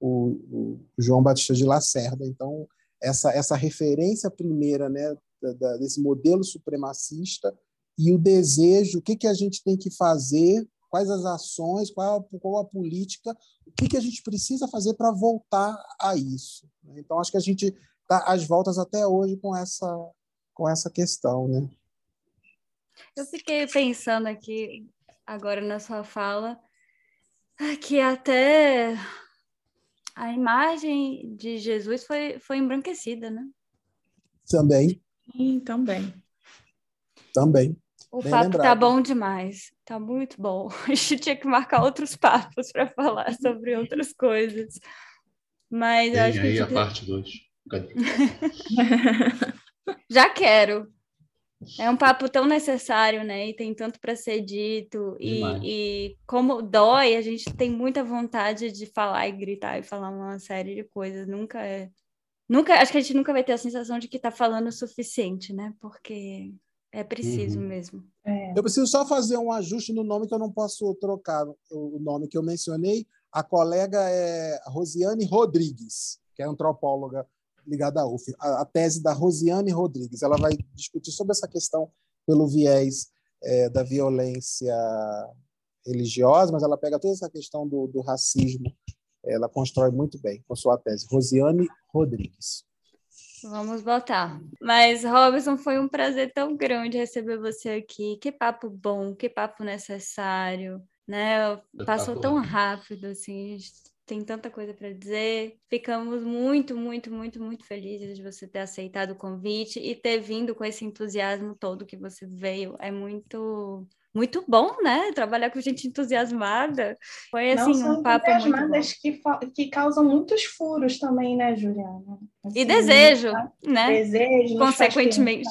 [SPEAKER 5] o, o, João Batista de Lacerda. Então, essa, essa referência primeira né, da, desse modelo supremacista e o desejo, o que, que a gente tem que fazer, quais as ações, qual a, qual a política, o que, que a gente precisa fazer para voltar a isso. Né? Então, acho que a gente está às voltas até hoje com essa, com essa questão. Né?
[SPEAKER 3] Eu fiquei pensando aqui, agora na sua fala, que até a imagem de Jesus foi, foi embranquecida, né?
[SPEAKER 5] Também.
[SPEAKER 2] Sim, também.
[SPEAKER 5] Também.
[SPEAKER 3] O Bem papo tá lembrado. tá bom demais. Tá muito bom. A gente tinha que marcar outros papos para falar sobre outras coisas. Mas
[SPEAKER 4] Tem
[SPEAKER 3] acho
[SPEAKER 4] aí
[SPEAKER 3] que
[SPEAKER 4] a parte 2.
[SPEAKER 3] Já quero. É um papo tão necessário, né? E tem tanto para ser dito. E, e, como dói, a gente tem muita vontade de falar e gritar e falar uma série de coisas. Nunca é. Nunca, acho que a gente nunca vai ter a sensação de que está falando o suficiente, né? Porque é preciso uhum. mesmo.
[SPEAKER 5] É. Eu preciso só fazer um ajuste no nome que eu não posso trocar o nome que eu mencionei. A colega é Rosiane Rodrigues, que é antropóloga ligada à UF, a, a, tese da Rosiane Rodrigues. Ela vai discutir sobre essa questão pelo viés é, da violência religiosa, mas ela pega toda essa questão do, do racismo, ela constrói muito bem com sua tese. Rosiane Rodrigues.
[SPEAKER 3] Vamos botar. Mas, Robson, foi um prazer tão grande receber você aqui. Que papo bom, que papo necessário, né? Passou tão rápido, assim, tem tanta coisa para dizer. Ficamos muito, muito, muito, muito felizes de você ter aceitado o convite e ter vindo com esse entusiasmo todo que você veio. É muito muito bom, né? Trabalhar com gente entusiasmada. Foi assim
[SPEAKER 1] Não
[SPEAKER 3] um papo
[SPEAKER 1] entusiasmadas que, que causam muitos furos também, né, Juliana?
[SPEAKER 3] Assim, e desejo, tá? né?
[SPEAKER 1] Desejo.
[SPEAKER 3] Consequentemente.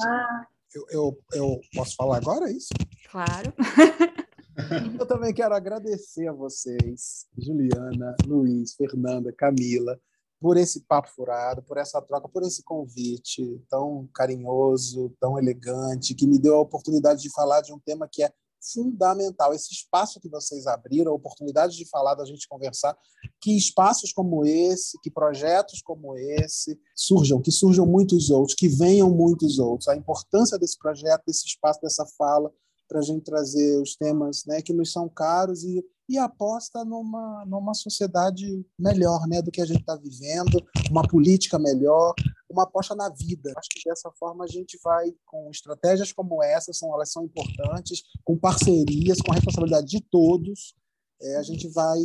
[SPEAKER 5] Eu, eu, eu posso falar agora é isso?
[SPEAKER 3] Claro.
[SPEAKER 5] eu também quero agradecer a vocês, Juliana, Luiz, Fernanda, Camila, por esse papo furado, por essa troca, por esse convite tão carinhoso, tão elegante, que me deu a oportunidade de falar de um tema que é fundamental. Esse espaço que vocês abriram, a oportunidade de falar, da gente conversar, que espaços como esse, que projetos como esse surjam, que surjam muitos outros, que venham muitos outros. A importância desse projeto, desse espaço, dessa fala, para a gente trazer os temas né, que nos são caros e e aposta numa, numa sociedade melhor né, do que a gente está vivendo, uma política melhor, uma aposta na vida. Acho que dessa forma a gente vai, com estratégias como essa, são, elas são importantes, com parcerias, com a responsabilidade de todos, é, a gente vai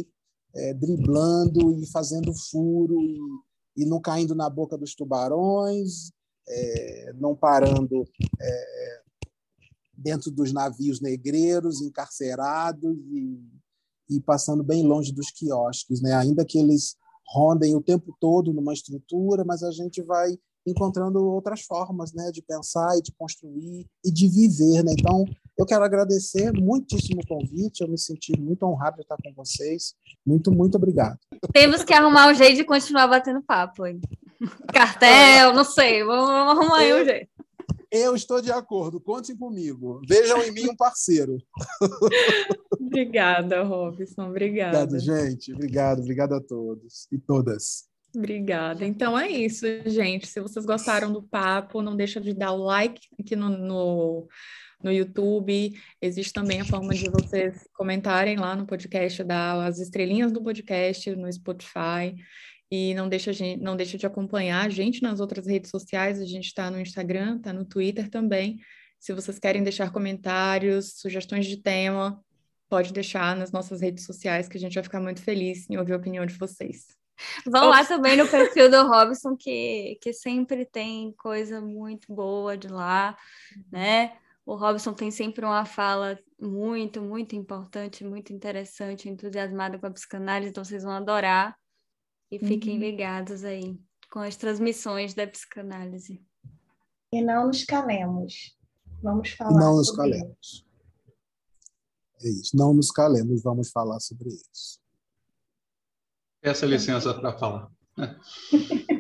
[SPEAKER 5] é, driblando e fazendo furo e, e não caindo na boca dos tubarões, é, não parando é, dentro dos navios negreiros, encarcerados e e passando bem longe dos quiosques, né? Ainda que eles rondem o tempo todo numa estrutura, mas a gente vai encontrando outras formas, né, de pensar e de construir e de viver, né? Então, eu quero agradecer muitíssimo o convite, eu me senti muito honrado de estar com vocês. Muito, muito obrigado.
[SPEAKER 3] Temos que arrumar um jeito de continuar batendo papo, hein? Cartel, não sei, vamos, arrumar aí um jeito.
[SPEAKER 5] Eu estou de acordo, contem comigo. Vejam em mim um parceiro.
[SPEAKER 2] Obrigada, Robson. Obrigada.
[SPEAKER 5] Obrigado, gente. Obrigado, obrigado a todos e todas.
[SPEAKER 2] Obrigada. Então é isso, gente. Se vocês gostaram do papo, não deixa de dar o like aqui no, no, no YouTube. Existe também a forma de vocês comentarem lá no podcast, dar as estrelinhas do podcast no Spotify. E não deixa, gente, não deixa de acompanhar a gente nas outras redes sociais. A gente está no Instagram, está no Twitter também. Se vocês querem deixar comentários, sugestões de tema, pode deixar nas nossas redes sociais, que a gente vai ficar muito feliz em ouvir a opinião de vocês.
[SPEAKER 3] Vão lá também no perfil do Robson, que, que sempre tem coisa muito boa de lá, né? O Robson tem sempre uma fala muito, muito importante, muito interessante, entusiasmada com a psicanálise, então vocês vão adorar. E fiquem uhum. ligados aí com as transmissões da psicanálise.
[SPEAKER 1] E não nos calemos. Vamos falar.
[SPEAKER 5] Não nos calemos. Isso. É isso. Não nos calemos, vamos falar sobre isso.
[SPEAKER 4] Essa licença para falar.